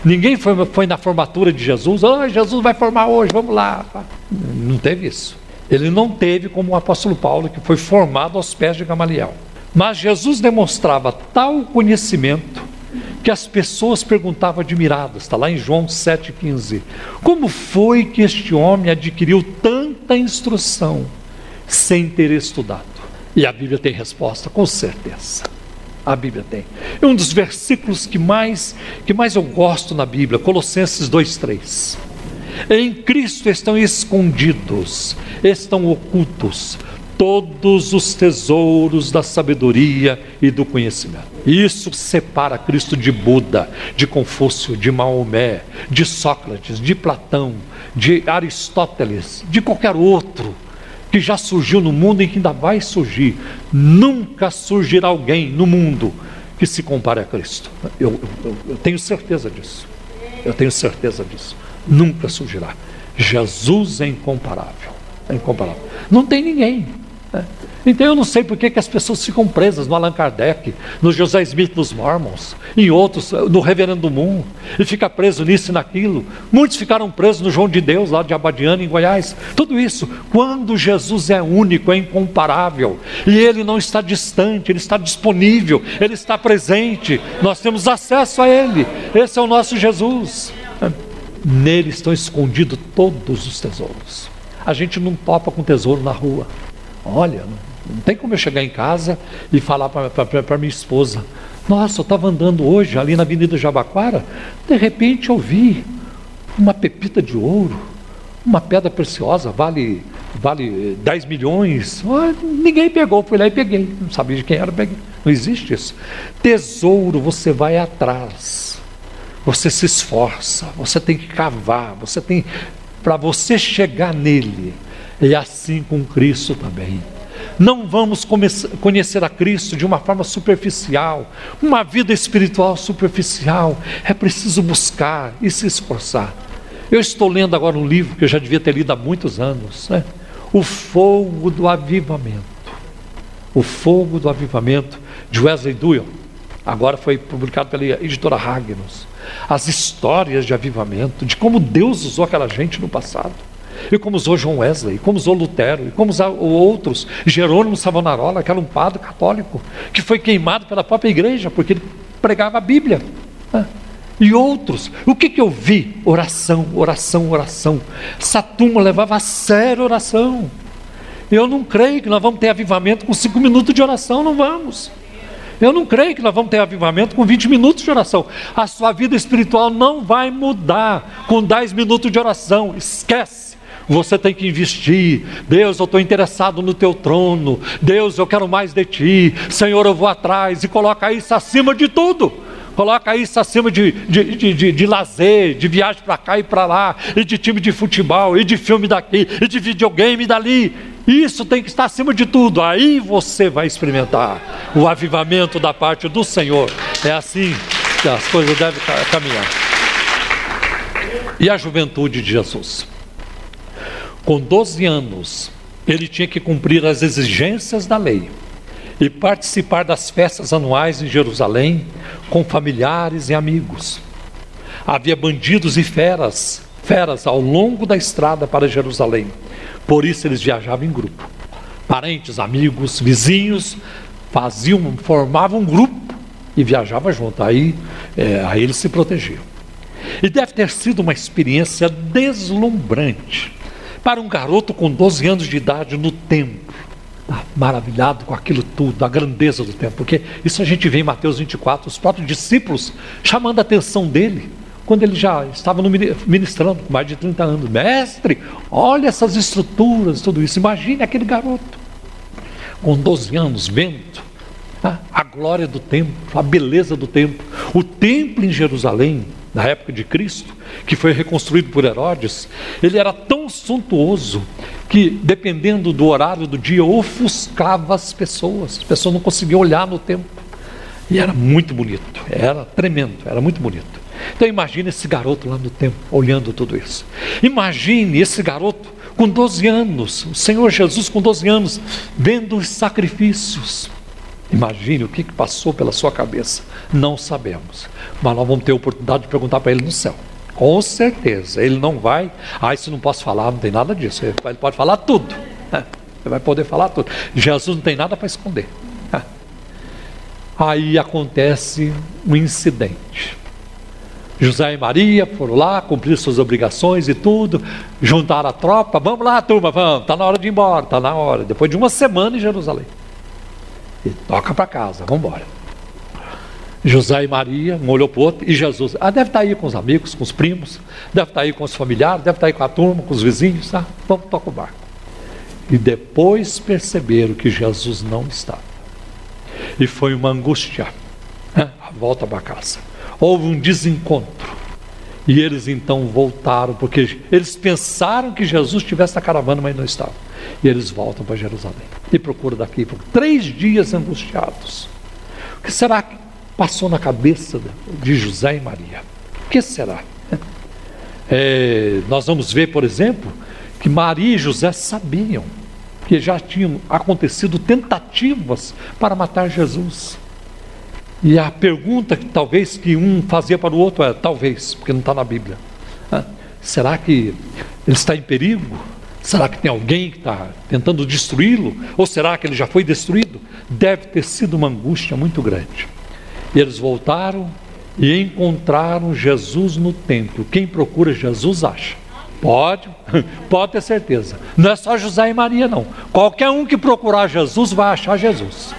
ninguém foi, foi na formatura de Jesus, oh, Jesus vai formar hoje, vamos lá. Não teve isso. Ele não teve como o apóstolo Paulo, que foi formado aos pés de Gamaliel. Mas Jesus demonstrava tal conhecimento que as pessoas perguntavam admiradas, está lá em João 7,15: como foi que este homem adquiriu tanta instrução sem ter estudado? E a Bíblia tem resposta, com certeza. A Bíblia tem. É um dos versículos que mais, que mais eu gosto na Bíblia, Colossenses 2,3. Em Cristo estão escondidos, estão ocultos todos os tesouros da sabedoria e do conhecimento. Isso separa Cristo de Buda, de Confúcio, de Maomé, de Sócrates, de Platão, de Aristóteles, de qualquer outro que já surgiu no mundo e que ainda vai surgir. Nunca surgirá alguém no mundo que se compare a Cristo. Eu, eu, eu tenho certeza disso. Eu tenho certeza disso. Nunca surgirá. Jesus é incomparável. É incomparável. Não tem ninguém. É. Então eu não sei por que, que as pessoas ficam presas no Allan Kardec, no José Smith dos Mormons, em outros, no Reverendo Moon, e fica preso nisso e naquilo. Muitos ficaram presos no João de Deus, lá de Abadiano, em Goiás. Tudo isso, quando Jesus é único, é incomparável, e ele não está distante, ele está disponível, ele está presente, nós temos acesso a ele. Esse é o nosso Jesus. Nele estão escondidos todos os tesouros. A gente não topa com tesouro na rua. Olha, não tem como eu chegar em casa e falar para minha esposa: Nossa, eu estava andando hoje ali na Avenida Jabaquara, de repente eu vi uma pepita de ouro, uma pedra preciosa, vale, vale 10 milhões. Ah, ninguém pegou, fui lá e peguei. Não sabia de quem era, peguei. Não existe isso. Tesouro, você vai atrás. Você se esforça, você tem que cavar, você tem para você chegar nele e assim com Cristo também. Não vamos conhecer a Cristo de uma forma superficial, uma vida espiritual superficial. É preciso buscar e se esforçar. Eu estou lendo agora um livro que eu já devia ter lido há muitos anos, né? O Fogo do Avivamento. O Fogo do Avivamento, de Wesley Duell. Agora foi publicado pela editora Ragnos. As histórias de avivamento, de como Deus usou aquela gente no passado e como usou João Wesley, como usou Lutero, e como usou outros, Jerônimo Savonarola, que era um padre católico, que foi queimado pela própria igreja, porque ele pregava a Bíblia. Né? E outros, o que, que eu vi? Oração, oração, oração. Essa turma levava a sério oração. Eu não creio que nós vamos ter avivamento com cinco minutos de oração, não vamos. Eu não creio que nós vamos ter avivamento com 20 minutos de oração. A sua vida espiritual não vai mudar com 10 minutos de oração. Esquece. Você tem que investir. Deus, eu estou interessado no teu trono. Deus, eu quero mais de ti. Senhor, eu vou atrás. E coloca isso acima de tudo. Coloca isso acima de, de, de, de, de lazer, de viagem para cá e para lá, e de time de futebol, e de filme daqui, e de videogame dali. Isso tem que estar acima de tudo. Aí você vai experimentar o avivamento da parte do Senhor. É assim que as coisas devem caminhar. E a juventude de Jesus? Com 12 anos, ele tinha que cumprir as exigências da lei e participar das festas anuais em Jerusalém com familiares e amigos. Havia bandidos e feras, feras ao longo da estrada para Jerusalém. Por isso eles viajavam em grupo. Parentes, amigos, vizinhos faziam, formavam um grupo e viajavam junto. Aí, é, aí eles se protegiam. E deve ter sido uma experiência deslumbrante para um garoto com 12 anos de idade no templo. Maravilhado com aquilo tudo, a grandeza do templo, porque isso a gente vê em Mateus 24, os próprios discípulos chamando a atenção dele quando ele já estava ministrando, com mais de 30 anos. Mestre, olha essas estruturas, tudo isso. Imagine aquele garoto, com 12 anos, vendo ah, a glória do templo, a beleza do templo. O templo em Jerusalém, na época de Cristo, que foi reconstruído por Herodes, ele era tão suntuoso que, dependendo do horário do dia, ofuscava as pessoas. As pessoas não conseguiam olhar no templo. E era muito bonito, era tremendo, era muito bonito. Então imagine esse garoto lá no templo, olhando tudo isso. Imagine esse garoto com 12 anos, o Senhor Jesus com 12 anos, vendo os sacrifícios. Imagine o que passou pela sua cabeça. Não sabemos. Mas nós vamos ter a oportunidade de perguntar para ele no céu. Com certeza. Ele não vai. Ah, isso não posso falar, não tem nada disso. Ele pode falar tudo. [laughs] Ele vai poder falar tudo. Jesus não tem nada para esconder. [laughs] Aí acontece um incidente. José e Maria foram lá, cumprir suas obrigações e tudo, juntaram a tropa, vamos lá, turma, vamos, está na hora de ir embora, está na hora. Depois de uma semana em Jerusalém. E toca para casa, vamos embora. José e Maria, um olhou para o outro, e Jesus, ah, deve estar tá aí com os amigos, com os primos, deve estar tá aí com os familiares, deve estar tá aí com a turma, com os vizinhos, tá? Vamos tocar o barco. E depois perceberam que Jesus não estava. E foi uma angústia, né? a volta para casa houve um desencontro. E eles então voltaram, porque eles pensaram que Jesus estivesse na caravana, mas não estava. E eles voltam para Jerusalém e procuram daqui por três dias angustiados. O que será que passou na cabeça de José e Maria? O que será? [laughs] É, nós vamos ver, por exemplo, que Maria e José sabiam que já tinham acontecido tentativas para matar Jesus. E a pergunta que talvez que um fazia para o outro é talvez, porque não está na Bíblia. Ah, será que ele está em perigo? Será que tem alguém que está tentando destruí-lo? Ou será que ele já foi destruído? Deve ter sido uma angústia muito grande. E eles voltaram e encontraram Jesus no templo. Quem procura Jesus acha. Pode, [laughs] pode ter certeza. Não é só José e Maria, não. Qualquer um que procurar Jesus vai achar Jesus.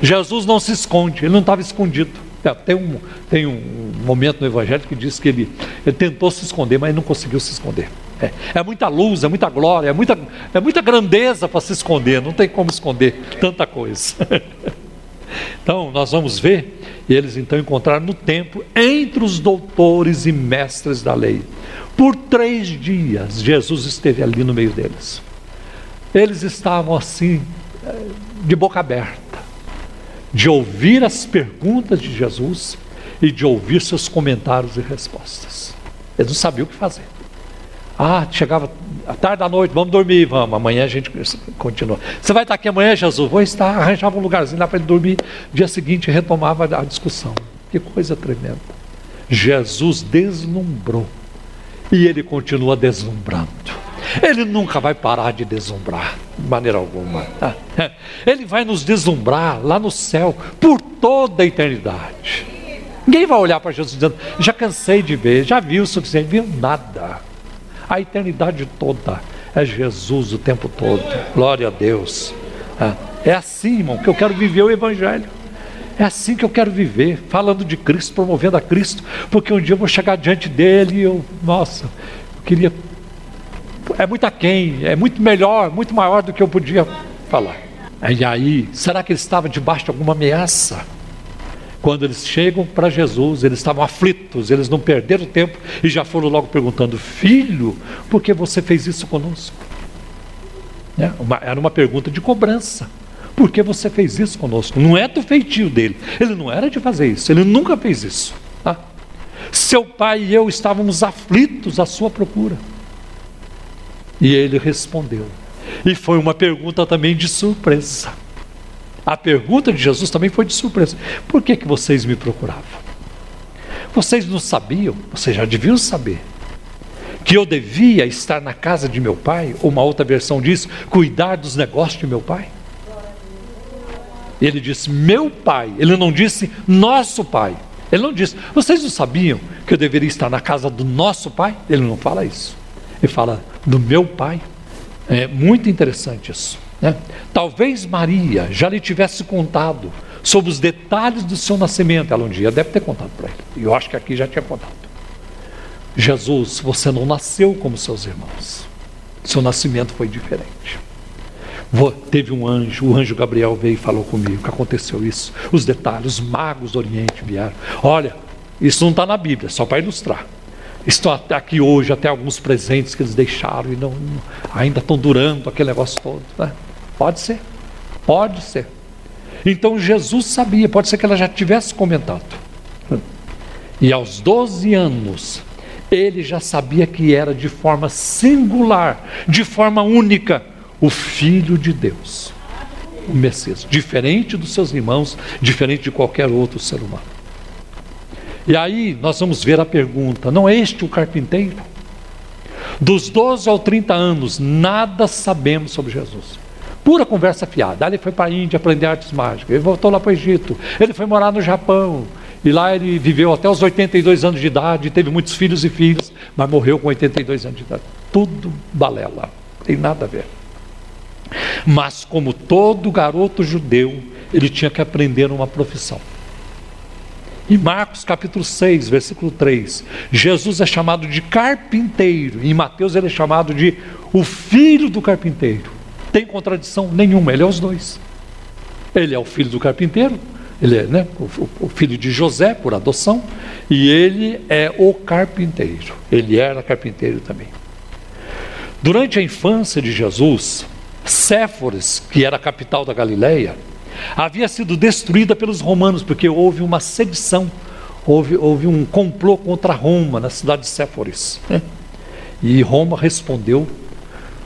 Jesus não se esconde, ele não estava escondido. É, tem um, tem um momento no Evangelho que diz que ele, ele tentou se esconder, mas não conseguiu se esconder. É, é, muita luz, é muita glória, é muita, é muita grandeza para se esconder, não tem como esconder tanta coisa. [laughs] então, nós vamos ver, e eles então encontraram no templo, entre os doutores e mestres da lei. Por três dias, Jesus esteve ali no meio deles. Eles estavam assim, eh, de boca aberta de ouvir as perguntas de Jesus e de ouvir seus comentários e respostas. Eles não sabiam o que fazer. Ah, chegava à tarde da noite, vamos dormir, vamos. Amanhã a gente continua. Você vai estar aqui amanhã, Jesus? Vou estar. Arranjava um lugarzinho lá para ele dormir. Dia seguinte retomava a discussão. Que coisa tremenda. Jesus deslumbrou. E ele continua deslumbrando. Ele nunca vai parar de deslumbrar, de maneira alguma. [laughs] Ele vai nos deslumbrar lá no céu por toda a eternidade. Ninguém vai olhar para Jesus dizendo: já cansei de ver, já viu o suficiente, viu nada. A eternidade toda é Jesus o tempo todo. Glória a Deus. É assim, irmão, que eu quero viver o Evangelho. É assim que eu quero viver, falando de Cristo, promovendo a Cristo, porque um dia eu vou chegar diante dele e eu, nossa, eu queria. É muito aquém, é muito melhor, muito maior do que eu podia falar. E aí, será que ele estava debaixo de alguma ameaça? Quando eles chegam para Jesus, eles estavam aflitos, eles não perderam tempo e já foram logo perguntando: Filho, por que você fez isso conosco? É, uma, era uma pergunta de cobrança. Por que você fez isso conosco? Não é do feitio dele. Ele não era de fazer isso. Ele nunca fez isso. Tá? Seu pai e eu estávamos aflitos à sua procura. E ele respondeu. E foi uma pergunta também de surpresa. A pergunta de Jesus também foi de surpresa. Por que, que vocês me procuravam? Vocês não sabiam, vocês já deviam saber, que eu devia estar na casa de meu pai? Uma outra versão diz, cuidar dos negócios de meu pai? Ele disse, meu pai. Ele não disse, nosso pai. Ele não disse, vocês não sabiam que eu deveria estar na casa do nosso pai? Ele não fala isso. Ele fala, do meu pai. É muito interessante isso. Né? Talvez Maria já lhe tivesse contado sobre os detalhes do seu nascimento. Ela um dia deve ter contado para ele. E eu acho que aqui já tinha contado. Jesus, você não nasceu como seus irmãos. Seu nascimento foi diferente. Teve um anjo, o anjo Gabriel veio e falou comigo que aconteceu isso. Os detalhes, os magos do Oriente vieram. Olha, isso não está na Bíblia, só para ilustrar. Estão aqui hoje até alguns presentes que eles deixaram e não, não ainda estão durando aquele negócio todo. Né? Pode ser, pode ser. Então Jesus sabia, pode ser que ela já tivesse comentado. E aos 12 anos, ele já sabia que era de forma singular, de forma única, o Filho de Deus, o Messias, diferente dos seus irmãos, diferente de qualquer outro ser humano. E aí nós vamos ver a pergunta: não é este o carpinteiro? Dos 12 aos 30 anos, nada sabemos sobre Jesus. Pura conversa fiada. Ele foi para a Índia aprender artes mágicas. Ele voltou lá para o Egito. Ele foi morar no Japão. E lá ele viveu até os 82 anos de idade, teve muitos filhos e filhas, mas morreu com 82 anos de idade. Tudo balela. Tem nada a ver. Mas, como todo garoto judeu, ele tinha que aprender uma profissão. Em Marcos capítulo 6, versículo 3, Jesus é chamado de carpinteiro. Em Mateus ele é chamado de o filho do carpinteiro. Tem contradição nenhuma, ele é os dois. Ele é o filho do carpinteiro, ele é né, o, filho de José por adoção, e ele é o carpinteiro. Ele era carpinteiro também. Durante a infância de Jesus, Séforis, que era a capital da Galileia, havia sido destruída pelos romanos, porque houve uma sedição, houve, houve um complô contra Roma, na cidade de Séforis. Né? E Roma respondeu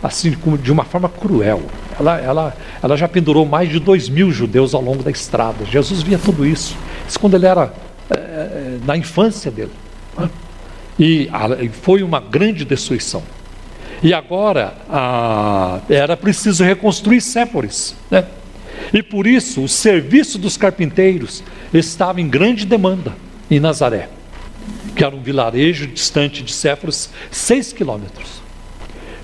assim de uma forma cruel. Ela, ela, ela já pendurou mais de dois mil judeus ao longo da estrada. Jesus via tudo isso. Isso quando ele era é, na infância dele. Né? E foi uma grande destruição. E agora ah, era preciso reconstruir Séporis. Né? E por isso o serviço dos carpinteiros estava em grande demanda em Nazaré, que era um vilarejo distante de Séforis, seis quilômetros.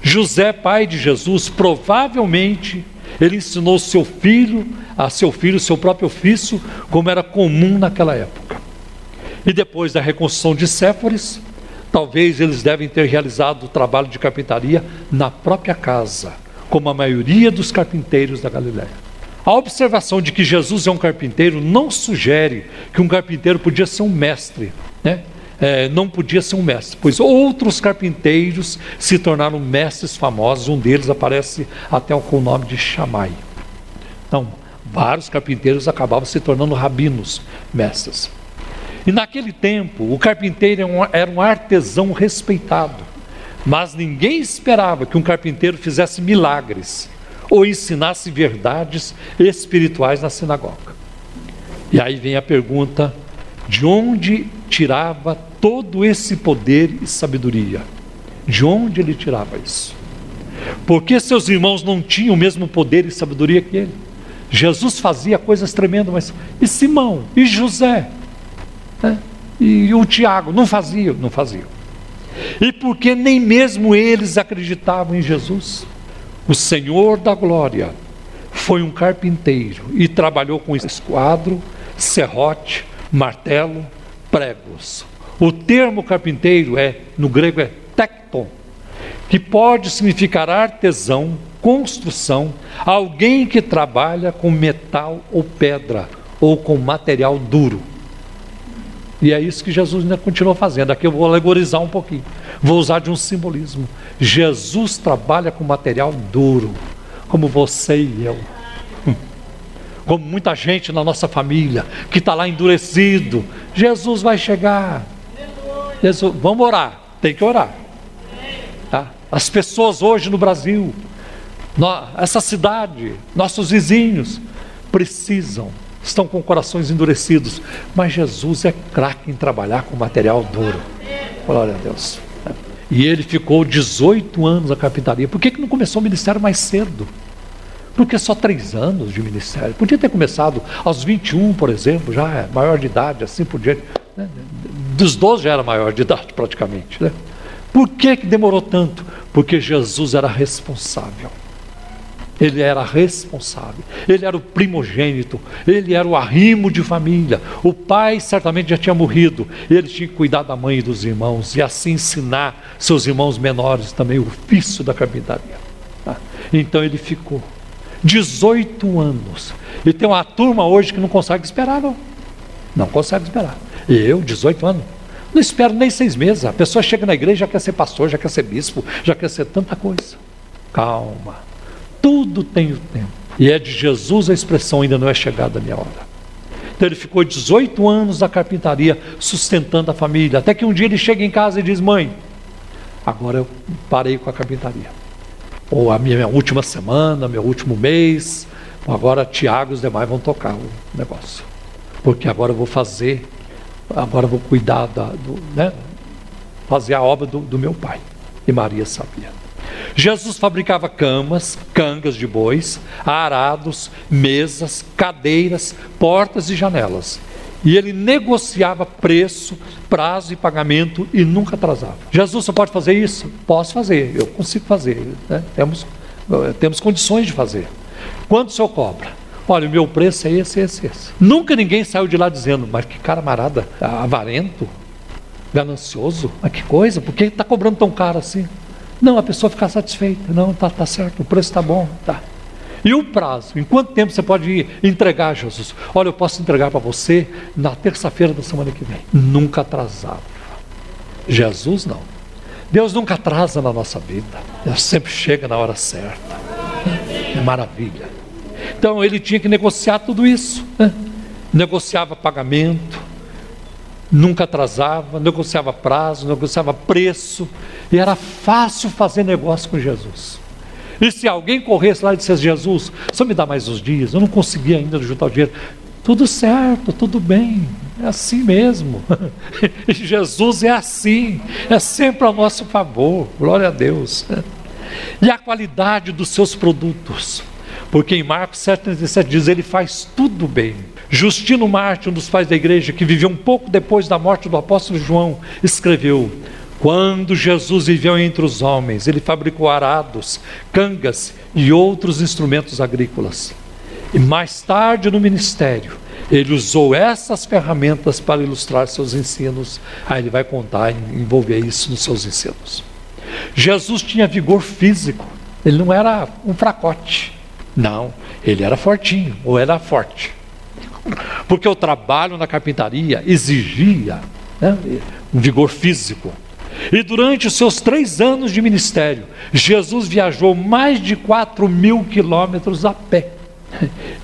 José, pai de Jesus, provavelmente ele ensinou seu filho, a seu filho, seu próprio ofício, como era comum naquela época. E depois da reconstrução de Séforis, Talvez eles devem ter realizado o trabalho de carpintaria na própria casa, como a maioria dos carpinteiros da Galiléia. A observação de que Jesus é um carpinteiro não sugere que um carpinteiro podia ser um mestre, né? É, não podia ser um mestre, pois outros carpinteiros se tornaram mestres famosos, um deles aparece até com o nome de Chamai. Então, vários carpinteiros acabavam se tornando rabinos, mestres. E naquele tempo, o carpinteiro era um artesão respeitado, mas ninguém esperava que um carpinteiro fizesse milagres ou ensinasse verdades espirituais na sinagoga. E aí vem a pergunta: de onde tirava todo esse poder e sabedoria? De onde ele tirava isso? Porque seus irmãos não tinham o mesmo poder e sabedoria que ele? Jesus fazia coisas tremendas, mas e Simão? E José? Né? E o Tiago não fazia, não fazia. E porque nem mesmo eles acreditavam em Jesus. O Senhor da glória foi um carpinteiro e trabalhou com esquadro, serrote, martelo, pregos. O termo carpinteiro é, no grego, é tecton, que pode significar artesão, construção, alguém que trabalha com metal ou pedra, ou com material duro. E é isso que Jesus ainda continuou fazendo. Aqui eu vou alegorizar um pouquinho. Vou usar de um simbolismo. Jesus trabalha com material duro, como você e eu. [laughs] Como muita gente na nossa família que está lá endurecido. Jesus vai chegar. Jesus, vamos orar. Tem que orar. Tá? As pessoas hoje no Brasil, essa cidade, nossos vizinhos, precisam estão com corações endurecidos, mas Jesus é craque em trabalhar com material duro. Glória a Deus. E ele ficou 18 anos na carpintaria. Por que, que não começou o ministério mais cedo? Porque só três anos de ministério. Podia ter começado aos 21, por exemplo, já é maior de idade, assim por diante. Né? Dos 12 já era maior de idade, praticamente. Né? Por que, que demorou tanto? Porque Jesus era responsável. Ele era responsável, ele era o primogênito, ele era o arrimo de família. O pai certamente já tinha morrido, ele tinha que cuidar da mãe e dos irmãos e assim ensinar seus irmãos menores também o ofício da carpintaria. Tá? Então ele ficou 18 anos. E tem uma turma hoje que não consegue esperar, não. Não consegue esperar. Eu, 18 anos, não espero nem seis meses. A pessoa chega na igreja, já quer ser pastor, já quer ser bispo, já quer ser tanta coisa. Calma tudo tem o tempo. E é de Jesus a expressão ainda não é chegada a minha hora. Então ele ficou 18 anos na carpintaria, sustentando a família, até que um dia ele chega em casa e diz: Mãe, agora eu parei com a carpintaria. Ou a minha, minha última semana, meu último mês, agora Tiago e os demais vão tocar o negócio. Porque agora eu vou fazer, agora eu vou cuidar da, do, né, fazer a obra do, do meu pai. E Maria sabia. Jesus fabricava camas, cangas de bois, arados, mesas, cadeiras, portas e janelas. E ele negociava preço, prazo e pagamento e nunca atrasava. Jesus só pode fazer isso? Posso fazer, eu consigo fazer. Né? Temos, temos condições de fazer. Quanto o senhor cobra? Olha, o meu preço é esse, esse, esse. Nunca ninguém saiu de lá dizendo, mas que cara marada, avarento, ganancioso, mas que coisa, por que está cobrando tão caro assim? Não, a pessoa ficar satisfeita. Não, está tá certo, o preço está bom. Tá. E o prazo? Em quanto tempo você pode entregar, Jesus? Olha, eu posso entregar para você na terça-feira da semana que vem. Nunca atrasava. Jesus não. Deus nunca atrasa na nossa vida. Deus sempre chega na hora certa. É maravilha. Então ele tinha que negociar tudo isso. Né? Negociava pagamento, nunca atrasava, negociava prazo, negociava preço, e era fácil fazer negócio com Jesus. E se alguém corresse lá e dissesse, Jesus, só me dá mais uns dias, eu não consegui ainda juntar o dinheiro. Tudo certo, tudo bem, é assim mesmo. [laughs] Jesus é assim, é sempre a nosso favor, glória a Deus. E a qualidade dos seus produtos, porque em Marcos 7,37 diz: Ele faz tudo bem. Justino Marte, um dos pais da igreja, que viveu um pouco depois da morte do apóstolo João, escreveu: Quando Jesus viveu entre os homens, ele fabricou arados, cangas e outros instrumentos agrícolas. E mais tarde no ministério, ele usou essas ferramentas para ilustrar seus ensinos. Aí ele vai contar envolver isso nos seus ensinos. Jesus tinha vigor físico, ele não era um fracote. Não, ele era fortinho, ou era forte porque o trabalho na carpintaria exigia né, um vigor físico. E durante os seus três anos de ministério, Jesus viajou mais de 4 mil quilômetros a pé.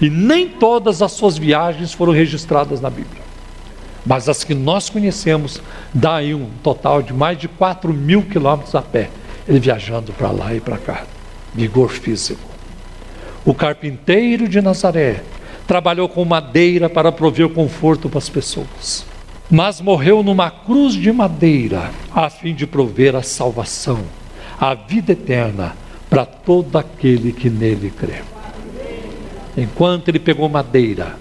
E nem todas as suas viagens foram registradas na Bíblia. Mas as que nós conhecemos, dá aí um total de mais de 4 mil quilômetros a pé. Ele viajando para lá e para cá. Vigor físico. O carpinteiro de Nazaré trabalhou com madeira para prover conforto para as pessoas. Mas morreu numa cruz de madeira, a fim de prover a salvação, a vida eterna para todo aquele que nele crê. Enquanto ele pegou madeira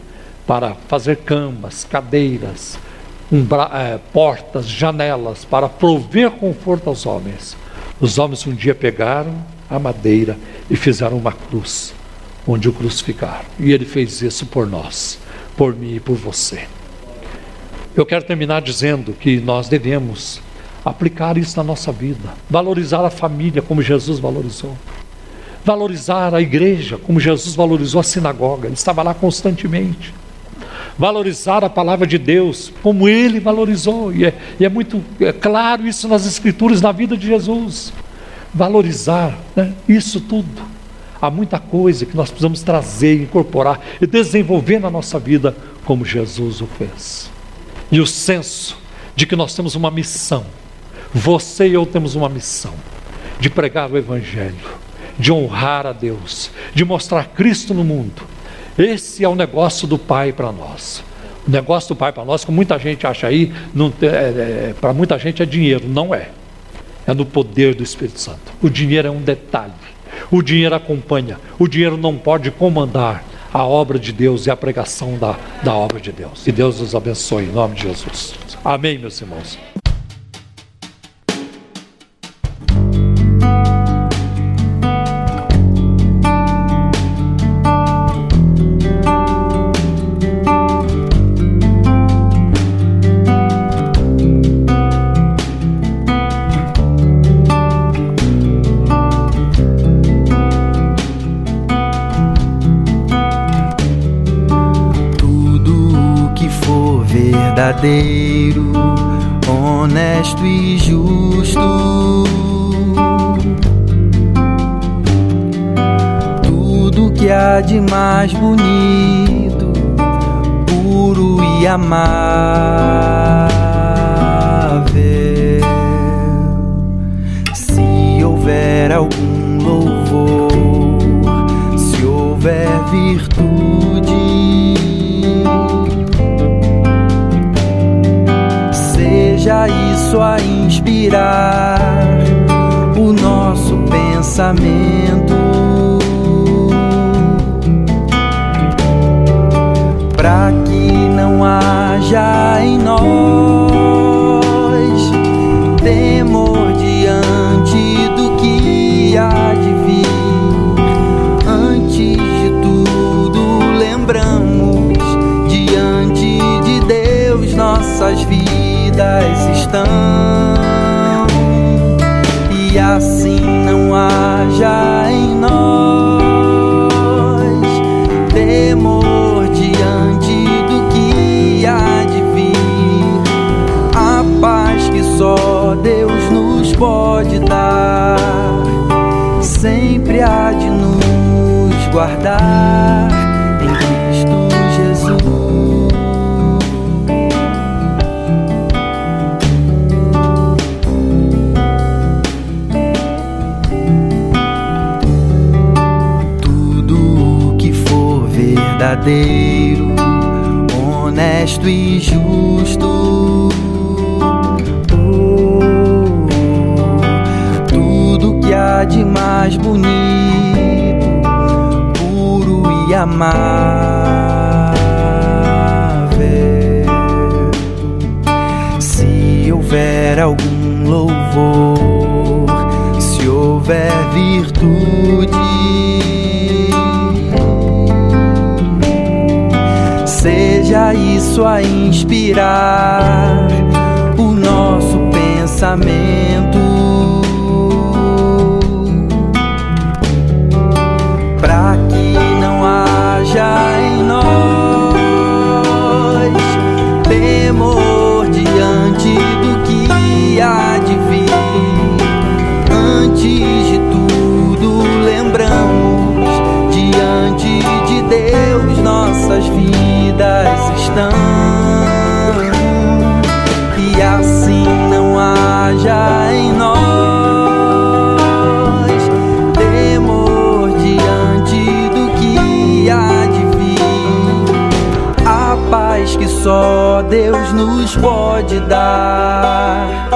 para fazer camas, cadeiras, é, portas, janelas, para prover conforto aos homens, os homens um dia pegaram a madeira e fizeram uma cruz onde o crucificaram. E ele fez isso por nós, por mim e por você. Eu quero terminar dizendo que nós devemos aplicar isso na nossa vida, valorizar a família como Jesus valorizou, valorizar a igreja como Jesus valorizou a sinagoga, ele estava lá constantemente. Valorizar a palavra de Deus como ele valorizou, e é, e é muito é claro isso nas Escrituras, na vida de Jesus. Valorizar né, isso tudo. Há muita coisa que nós precisamos trazer, incorporar e desenvolver na nossa vida como Jesus o fez. E o senso de que nós temos uma missão você e eu temos uma missão de pregar o Evangelho, de honrar a Deus, de mostrar Cristo no mundo. Esse é o negócio do Pai para nós. O negócio do Pai para nós, como muita gente acha aí, é, é, para muita gente é dinheiro. Não é. É no poder do Espírito Santo. O dinheiro é um detalhe. O dinheiro acompanha. O dinheiro não pode comandar a obra de Deus e a pregação da, da obra de Deus. Que Deus nos abençoe em nome de Jesus. Amém, meus irmãos. Amável. Se houver algum louvor, se houver virtude seja isso a inspirar o nosso pensamento. Nós temor diante do que há de vir. Antes de tudo, lembramos diante de Deus nossas vidas estão e assim não haja verdadeiro, honesto e justo. Oh, tudo que há de mais bonito, puro e amável. Se houver algum louvor, se houver virtude seja isso a inspirar o nosso pensamento. Pode dar.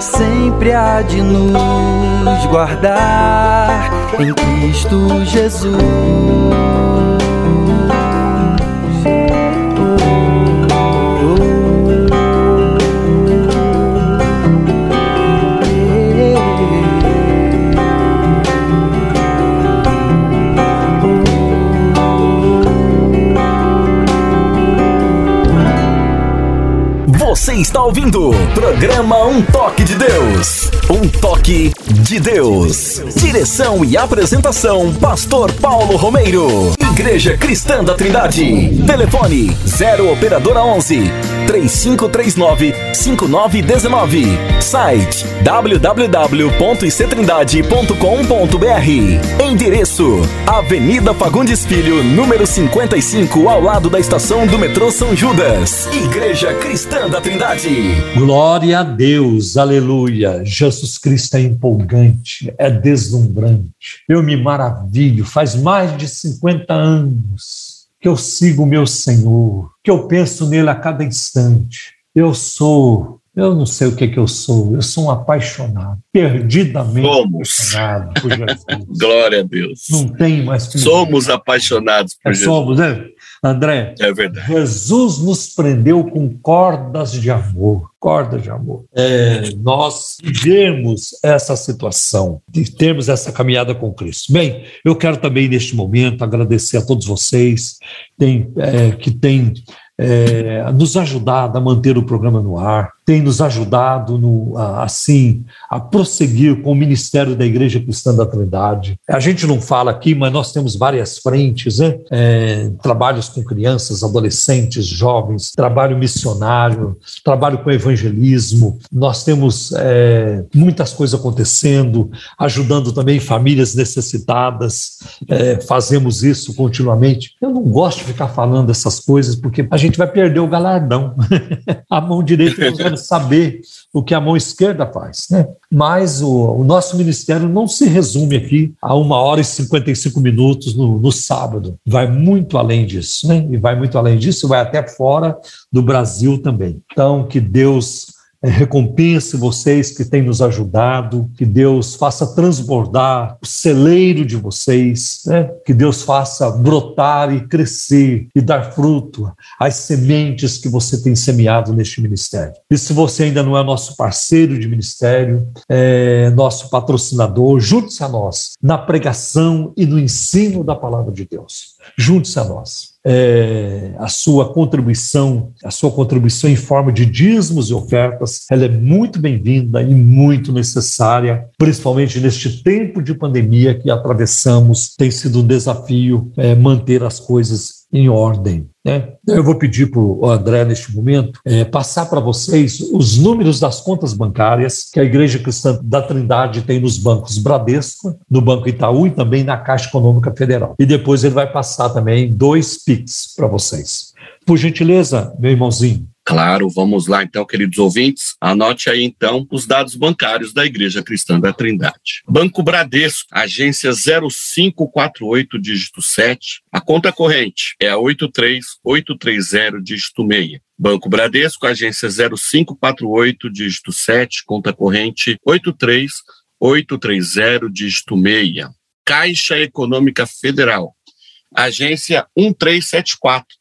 Sempre há de nos guardar em Cristo Jesus. Você está ouvindo programa Um Toque de Deus. Um toque de Deus. Direção e apresentação: Pastor Paulo Romeiro. Igreja Cristã da Trindade. Telefone 0 operadora 11 3539 5919. Site www.ictrindade.com.br. Endereço: Avenida Fagundes Filho, número 55, ao lado da estação do metrô São Judas. Igreja Cristã da Trindade. Glória a Deus, aleluia. Jesus Cristo é empolgante, é deslumbrante. Eu me maravilho, faz mais de 50 anos que eu sigo o meu Senhor, que eu penso nele a cada instante. Eu sou eu não sei o que, é que eu sou, eu sou um apaixonado, perdidamente Somos. apaixonado por Jesus. [laughs] Glória a Deus. Não tem mais Somos apaixonados por é, Jesus. somos, né? André, É verdade. Jesus nos prendeu com cordas de amor, cordas de amor. É, nós vivemos essa situação, de termos essa caminhada com Cristo. Bem, eu quero também neste momento agradecer a todos vocês tem, é, que têm é, nos ajudado a manter o programa no ar, tem nos ajudado no, assim a prosseguir com o ministério da Igreja Cristã da Trindade. A gente não fala aqui, mas nós temos várias frentes, né? É, trabalhos com crianças, adolescentes, jovens, trabalho missionário, trabalho com evangelismo. Nós temos é, muitas coisas acontecendo, ajudando também famílias necessitadas. É, fazemos isso continuamente. Eu não gosto de ficar falando essas coisas porque a gente vai perder o galardão. [laughs] a mão direita saber o que a mão esquerda faz, né? Mas o, o, nosso ministério não se resume aqui a uma hora e 55 minutos no, no sábado. Vai muito além disso, né? E vai muito além disso, vai até fora do Brasil também. Então, que Deus recompense vocês que têm nos ajudado, que Deus faça transbordar o celeiro de vocês, né? que Deus faça brotar e crescer e dar fruto às sementes que você tem semeado neste ministério. E se você ainda não é nosso parceiro de ministério, é nosso patrocinador, junte-se a nós na pregação e no ensino da palavra de Deus. Junte-se a nós é, a sua contribuição, a sua contribuição em forma de dízimos e ofertas, ela é muito bem-vinda e muito necessária, principalmente neste tempo de pandemia que atravessamos. Tem sido um desafio é, manter as coisas em ordem. Né? Eu vou pedir para o André, neste momento, é, passar para vocês os números das contas bancárias que a Igreja Cristã da Trindade tem nos bancos Bradesco, no Banco Itaú e também na Caixa Econômica Federal. E depois ele vai passar também dois PIX para vocês. Por gentileza, meu irmãozinho. Claro, vamos lá então, queridos ouvintes. Anote aí então os dados bancários da Igreja Cristã da Trindade. Banco Bradesco, agência 0548, dígito 7. A conta corrente é a 83830, dígito 6. Banco Bradesco, agência 0548, dígito 7, conta corrente 83830, dígito 6. Caixa Econômica Federal, agência 1374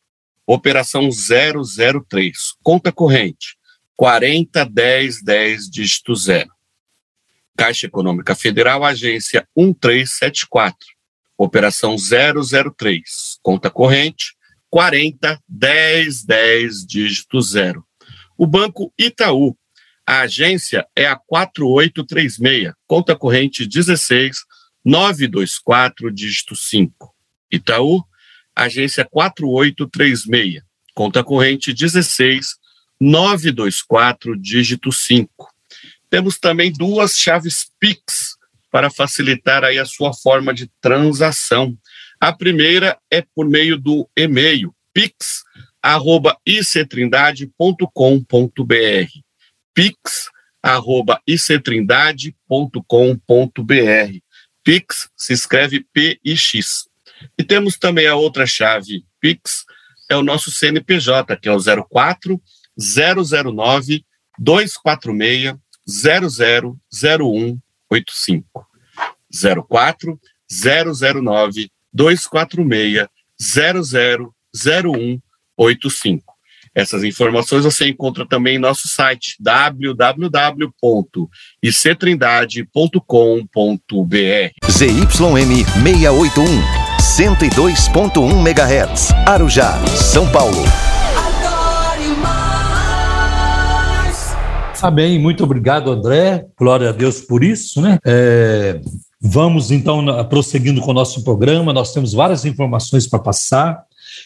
operação 003, conta corrente 401010 dígito 0. Caixa Econômica Federal, agência 1374, operação 003, conta corrente 401010 dígito 0. O Banco Itaú, a agência é a 4836, conta corrente 16924 dígito 5. Itaú, agência 4836, conta corrente 16924, dígito 5. Temos também duas chaves Pix para facilitar aí a sua forma de transação. A primeira é por meio do e-mail pix@ictrindade.com.br. pix@ictrindade.com.br. Pix se escreve P I X. E temos também a outra chave Pix, é o nosso CNPJ, que é o 04 009 246 000185. 04 009 246 000185. Essas informações você encontra também em nosso site www.ictrindade.com.br. ZYM 681 102.1 MHz. Arujá, São Paulo. Amém. Muito obrigado, André. Glória a Deus por isso, né? É, vamos então prosseguindo com o nosso programa. Nós temos várias informações para passar.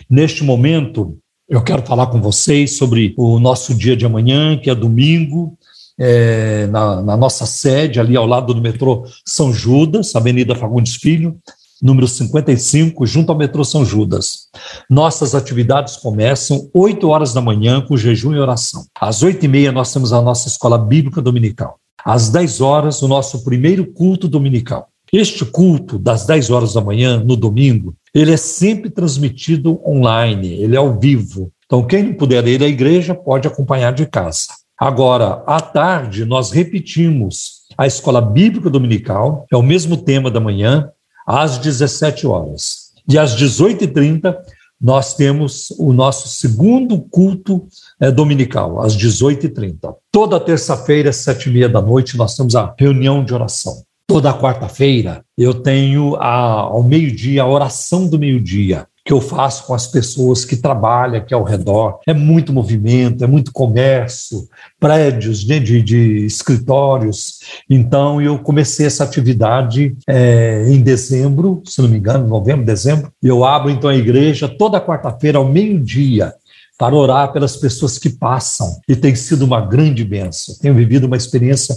Neste momento, eu quero falar com vocês sobre o nosso dia de amanhã, que é domingo, é, na, na, nossa sede, ali ao lado do metrô São Judas, Avenida Fagundes Filho, número 55, junto ao metrô São Judas. Nossas atividades começam 8 horas da manhã com jejum e oração. Às 8 e meia nós temos a nossa escola bíblica dominical. Às 10 horas, o nosso primeiro culto dominical. Este culto das 10 horas da manhã, no domingo, ele é sempre transmitido online, ele é ao vivo. Então, quem não puder ir à igreja pode acompanhar de casa. Agora, à tarde, nós repetimos a escola bíblica dominical, é o mesmo tema da manhã, às 17 horas. E às 18h30, nós temos o nosso segundo culto é, dominical, às 18h30. Toda terça-feira, às 7h30 da noite, nós temos a reunião de oração. Toda quarta-feira eu tenho a, ao meio-dia a oração do meio-dia que eu faço com as pessoas que trabalham aqui ao redor. É muito movimento, é muito comércio, prédios né, de, de escritórios. Então, eu comecei essa atividade é, em dezembro, se não me engano, novembro, dezembro. Eu abro então a igreja toda quarta-feira ao meio-dia para orar pelas pessoas que passam. E tem sido uma grande benção. Tenho vivido uma experiência,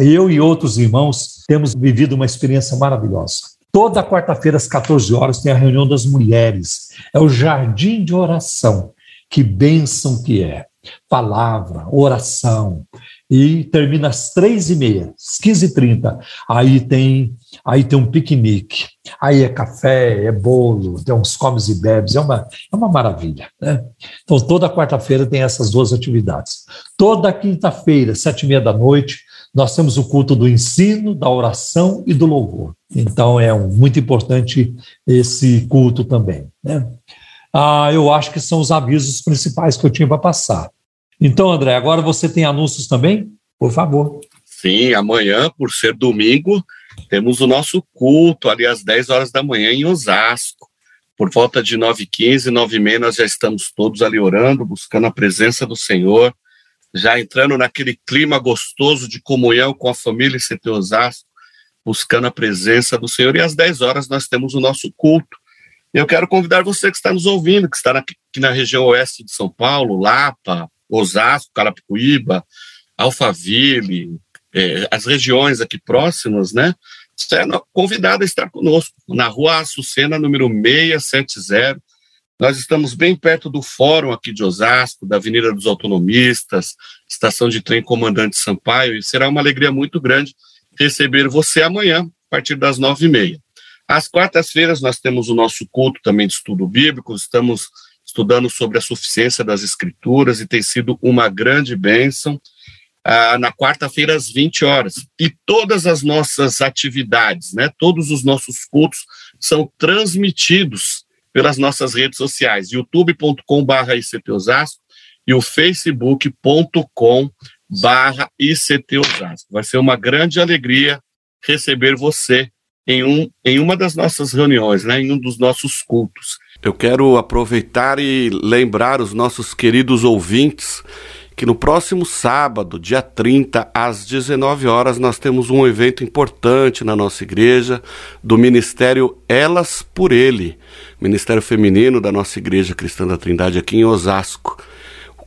eu e outros irmãos temos vivido uma experiência maravilhosa. Toda quarta-feira, às 14 horas, tem a reunião das mulheres. É o jardim de oração. Que bênção que é. Palavra, oração. E termina às três e meia, às 15h30. Aí tem, aí tem um piquenique. Aí é café, é bolo, tem uns comes e bebes. É uma, é uma maravilha. Né? Então, toda quarta-feira tem essas duas atividades. Toda quinta-feira, sete e meia da noite, nós temos o culto do ensino, da oração e do louvor. Então é um, muito importante esse culto também. Né? Ah, eu acho que são os avisos principais que eu tinha para passar. Então, André, agora você tem anúncios também? Por favor. Sim, amanhã, por ser domingo, temos o nosso culto ali às 10 horas da manhã em Osasco. Por volta de 9h15, 9h30, nós já estamos todos ali orando, buscando a presença do Senhor, já entrando naquele clima gostoso de comunhão com a família CT Osasco buscando a presença do Senhor. E às 10 horas nós temos o nosso culto. Eu quero convidar você que está nos ouvindo, que está aqui na região oeste de São Paulo, Lapa, Osasco, Carapicuíba, Alphaville, é, as regiões aqui próximas, né? Você é convidado a estar conosco na rua Açucena, número 670. Nós estamos bem perto do fórum aqui de Osasco, da Avenida dos Autonomistas, estação de trem Comandante Sampaio, e será uma alegria muito grande receber você amanhã, a partir das nove e meia. Às quartas-feiras, nós temos o nosso culto também de estudo bíblico, estamos estudando sobre a suficiência das escrituras e tem sido uma grande bênção. Ah, na quarta-feira, às 20 horas. E todas as nossas atividades, né, todos os nossos cultos são transmitidos pelas nossas redes sociais, youtube.com.br e o facebook.com barra ICT Osasco. Vai ser uma grande alegria receber você em, um, em uma das nossas reuniões, né, em um dos nossos cultos. Eu quero aproveitar e lembrar os nossos queridos ouvintes que no próximo sábado, dia 30, às 19 horas, nós temos um evento importante na nossa igreja do Ministério Elas por Ele, Ministério Feminino da nossa Igreja Cristã da Trindade aqui em Osasco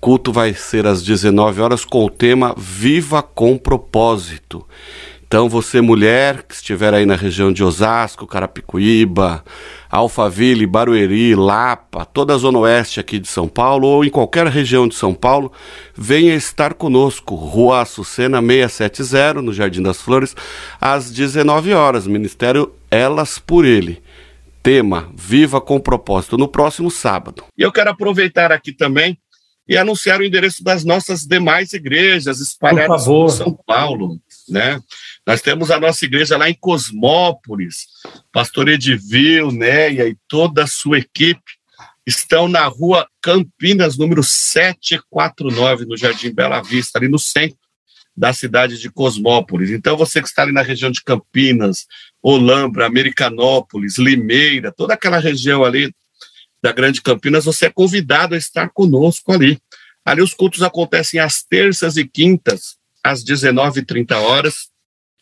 culto vai ser às 19 horas com o tema Viva com Propósito. Então, você, mulher que estiver aí na região de Osasco, Carapicuíba, Alphaville, Barueri, Lapa, toda a zona oeste aqui de São Paulo ou em qualquer região de São Paulo, venha estar conosco. Rua Açucena 670, no Jardim das Flores, às 19 horas. Ministério Elas por Ele. Tema Viva com Propósito, no próximo sábado. E eu quero aproveitar aqui também e anunciar o endereço das nossas demais igrejas espalhadas por São Paulo, né? Nós temos a nossa igreja lá em Cosmópolis, pastor Edivil, Neia e toda a sua equipe estão na rua Campinas, número 749, no Jardim Bela Vista, ali no centro da cidade de Cosmópolis. Então, você que está ali na região de Campinas, Olambra, Americanópolis, Limeira, toda aquela região ali da Grande Campinas, você é convidado a estar conosco ali. Ali os cultos acontecem às terças e quintas, às 19h30 horas,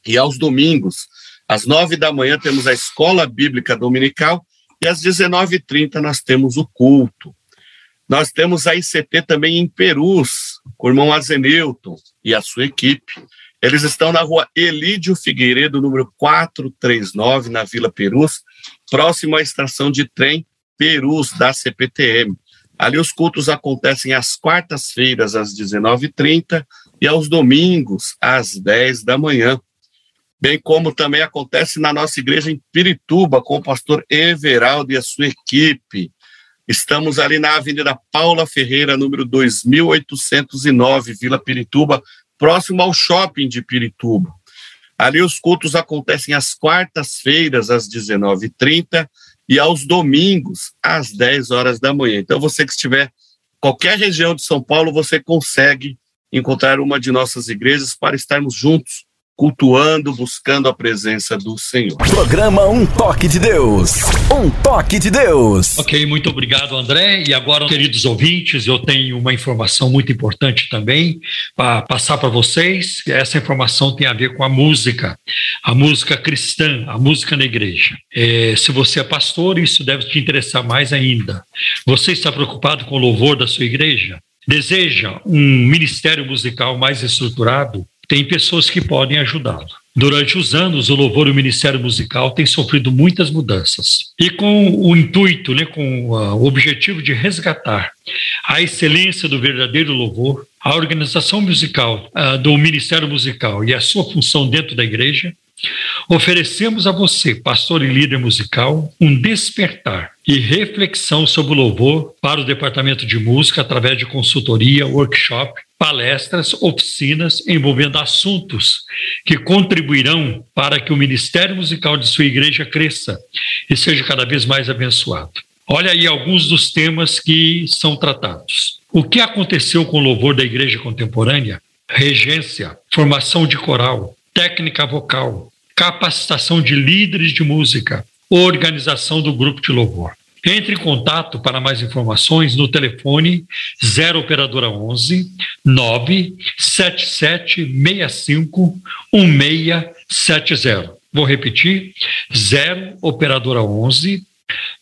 e aos domingos, às 9 da manhã, temos a Escola Bíblica Dominical, e às 19h30 nós temos o culto. Nós temos a ICT também em Perus, com o irmão Azenilton e a sua equipe. Eles estão na rua Elídio Figueiredo, número 439, na Vila Perus, próximo à estação de trem Perus, da CPTM. Ali os cultos acontecem às quartas-feiras, às 19h30, e aos domingos, às 10 da manhã. Bem como também acontece na nossa igreja em Pirituba, com o pastor Everaldo e a sua equipe. Estamos ali na Avenida Paula Ferreira, número 2809, Vila Pirituba, próximo ao shopping de Pirituba. Ali os cultos acontecem às quartas-feiras, às 19h30, e aos domingos, às 10 horas da manhã. Então, você que estiver qualquer região de São Paulo, você consegue encontrar uma de nossas igrejas para estarmos juntos cultuando, buscando a presença do Senhor. Programa Um Toque de Deus. Um Toque de Deus. Ok, muito obrigado, André. E agora, queridos ouvintes, eu tenho uma informação muito importante também para passar para vocês. Essa informação tem a ver com a música, a música cristã, a música na igreja. É, se você é pastor, isso deve te interessar mais ainda. Você está preocupado com o louvor da sua igreja? Deseja um ministério musical mais estruturado? Tem pessoas que podem ajudá-lo. Durante os anos, o louvor e o ministério musical têm sofrido muitas mudanças. E com o intuito, né, com uh, o objetivo de resgatar a excelência do verdadeiro louvor, a organização musical uh, do ministério musical e a sua função dentro da igreja, oferecemos a você, pastor e líder musical, um despertar e reflexão sobre o louvor para o departamento de música através de consultoria, workshop, palestras, oficinas envolvendo assuntos que contribuirão para que o ministério musical de sua igreja cresça e seja cada vez mais abençoado. Olha aí alguns dos temas que são tratados. O que aconteceu com o louvor da igreja contemporânea? Regência, formação de coral, técnica vocal, capacitação de líderes de música, organização do grupo de louvor. Entre em contato para mais informações no telefone 0 operadora 11 97765 1670. Vou repetir: 0 operadora 11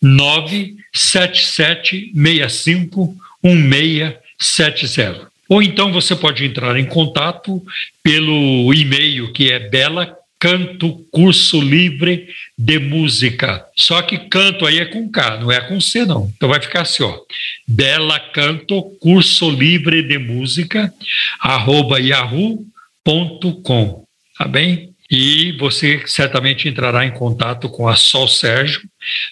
97765 1670. Ou então você pode entrar em contato pelo e-mail que é bela canto curso livre de música. Só que canto aí é com K, não é com C não. Então vai ficar assim, ó. Bela canto curso livre de música arroba yahoo.com, tá bem? E você certamente entrará em contato com a Sol Sérgio.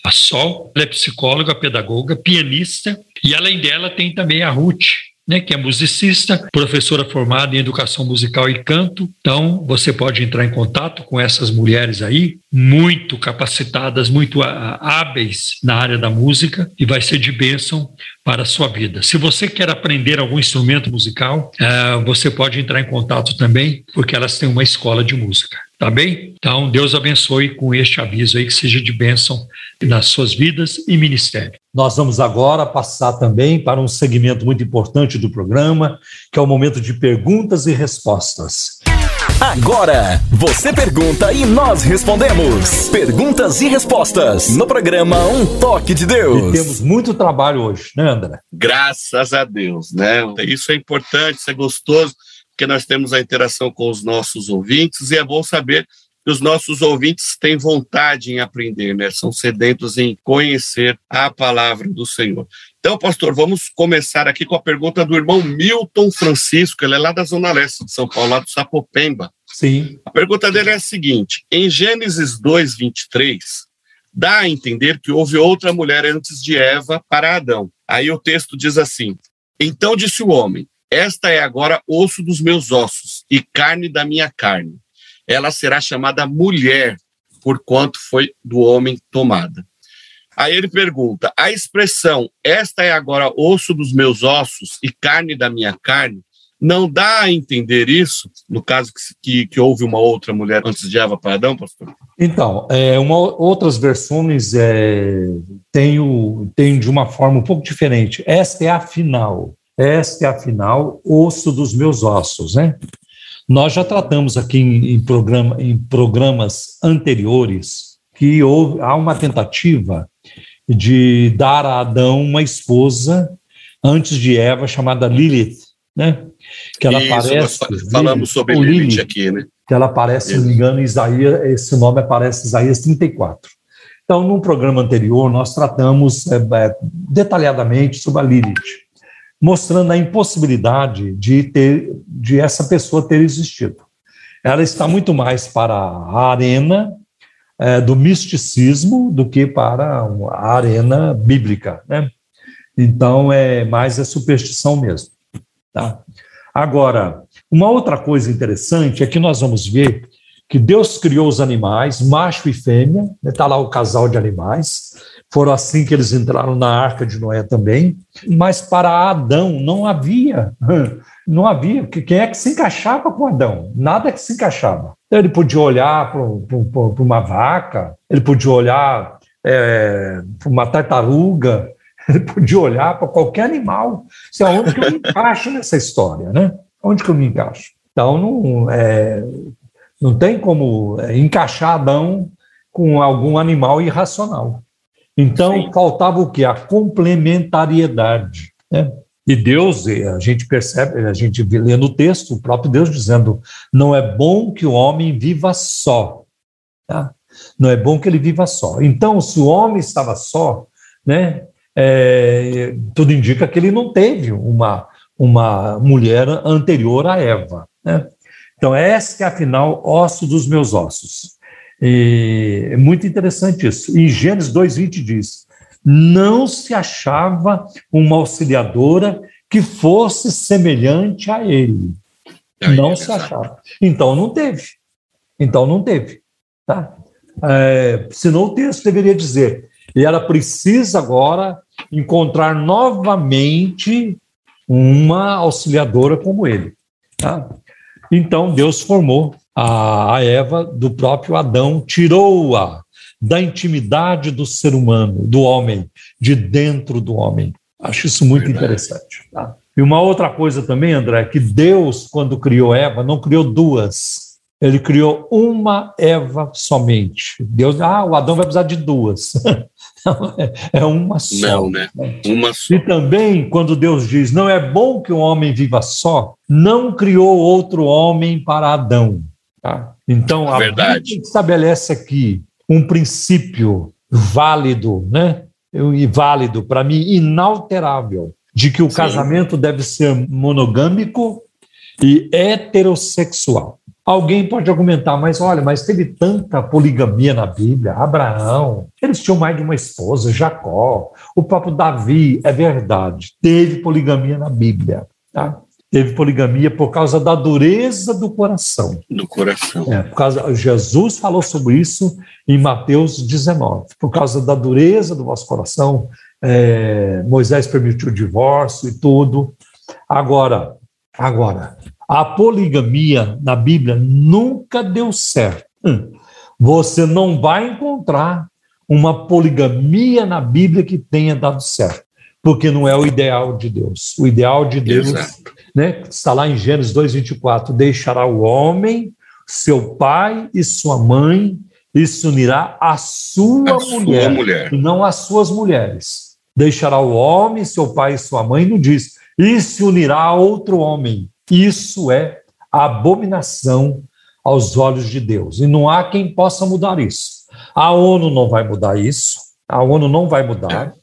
A Sol, ela é psicóloga, pedagoga, pianista, e além dela tem também a Ruth, né, que é musicista, professora formada em educação musical e canto. Então, você pode entrar em contato com essas mulheres aí, muito capacitadas, muito hábeis na área da música, e vai ser de bênção para a sua vida. Se você quer aprender algum instrumento musical, uh, você pode entrar em contato também, porque elas têm uma escola de música. Tá bem? Então, Deus abençoe com este aviso aí, que seja de bênção nas suas vidas e ministério. Nós vamos agora passar também para um segmento muito importante do programa, que é o momento de perguntas e respostas. Agora, você pergunta e nós respondemos. Perguntas e respostas no programa Um Toque de Deus. E temos muito trabalho hoje, né, André? Graças a Deus, né? Isso é importante, isso é gostoso porque nós temos a interação com os nossos ouvintes e é bom saber que os nossos ouvintes têm vontade em aprender, né? São sedentos em conhecer a palavra do Senhor. Então, pastor, vamos começar aqui com a pergunta do irmão Milton Francisco, ele é lá da Zona Leste de São Paulo, lá do Sapopemba. Sim. A pergunta dele é a seguinte: em Gênesis 2, 23, dá a entender que houve outra mulher antes de Eva para Adão. Aí o texto diz assim: Então disse o homem: esta é agora osso dos meus ossos e carne da minha carne. Ela será chamada mulher, porquanto foi do homem tomada. Aí ele pergunta: a expressão esta é agora osso dos meus ossos e carne da minha carne não dá a entender isso, no caso que, que, houve uma outra mulher antes de Eva para Adão, pastor? Então, é, uma, outras versões é, têm de uma forma um pouco diferente. Esta é a final. Esta é, afinal, osso dos meus ossos, né? Nós já tratamos aqui em, em, programa, em programas anteriores que houve, há uma tentativa de dar a Adão uma esposa antes de Eva chamada Lilith, né? Que ela Isso, aparece. Falamos sobre Lilith, Lilith, aqui, né? Que ela aparece, se não me engano, Isaías, esse nome aparece em Isaías 34. Então, num programa anterior, nós tratamos é, é, detalhadamente sobre a Lilith, mostrando a impossibilidade de ter, de essa pessoa ter existido. Ela está muito mais para a arena é, do misticismo do que para a arena bíblica, né? Então, é mais a superstição mesmo. Tá? Agora, uma outra coisa interessante é que nós vamos ver que Deus criou os animais, macho e fêmea, está né? lá o casal de animais, foram assim que eles entraram na arca de Noé também, mas para Adão não havia, [laughs] não havia, quem é que se encaixava com Adão? Nada que se encaixava. Ele podia olhar para uma vaca, ele podia olhar é, para uma tartaruga, [laughs] ele podia olhar para qualquer animal. Isso é onde que eu me encaixo nessa história, né? Onde que eu me encaixo? Então, não, é, não tem como é, encaixar Adão com algum animal irracional. Então, Sim. faltava o quê? A complementariedade. Né? E Deus, a gente percebe, a gente lê no texto, o próprio Deus dizendo: não é bom que o homem viva só. Tá? Não é bom que ele viva só. Então, se o homem estava só, né, é, tudo indica que ele não teve uma, uma mulher anterior a Eva. Né? Então, essa é, afinal, osso dos meus ossos. E é muito interessante isso. Em Gênesis 2,20 diz: não se achava uma auxiliadora que fosse semelhante a ele. não se achava. Então não teve. Então não teve. Tá? É, senão o texto deveria dizer: e ela precisa agora encontrar novamente uma auxiliadora como ele. Tá? Então Deus formou a Eva do próprio Adão, tirou-a da intimidade do ser humano, do homem, de dentro do homem. Acho isso muito Verdade. interessante. Tá? E uma outra coisa também, André, que Deus, quando criou Eva, não criou duas. Ele criou uma Eva somente. Deus, ah, o Adão vai precisar de duas. [laughs] é uma só. Não, né? Uma só. E também, quando Deus diz, não é bom que o homem viva só, não criou outro homem para Adão. Tá? Então, a Verdade. Bíblia estabelece aqui um princípio válido, né? E válido, para mim, inalterável, de que o Sim. casamento deve ser monogâmico e heterossexual. Alguém pode argumentar, mas olha, mas teve tanta poligamia na Bíblia. Abraão, eles tinham mais de uma esposa, Jacó, o próprio Davi, é verdade, teve poligamia na Bíblia. Tá? Teve poligamia por causa da dureza do coração. Do coração. É, por causa, Jesus falou sobre isso em Mateus 19. Por causa da dureza do vosso coração, é, Moisés permitiu o divórcio e tudo. Agora, agora, a poligamia na Bíblia nunca deu certo. Hum. Você não vai encontrar uma poligamia na Bíblia que tenha dado certo, porque não é o ideal de Deus. O ideal de Deus, né, está lá em Gênesis 2:24, deixará o homem, seu pai e sua mãe e se unirá à sua, a mulher, sua mulher, não às suas mulheres. Deixará o homem, seu pai e sua mãe, não diz, e se unirá a outro homem isso é abominação aos olhos de Deus. E não há quem possa mudar isso. A ONU não vai mudar isso. A ONU não vai mudar.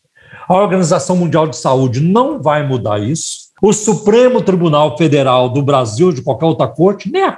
A Organização Mundial de Saúde não vai mudar isso. O Supremo Tribunal Federal do Brasil, de qualquer outra corte, né?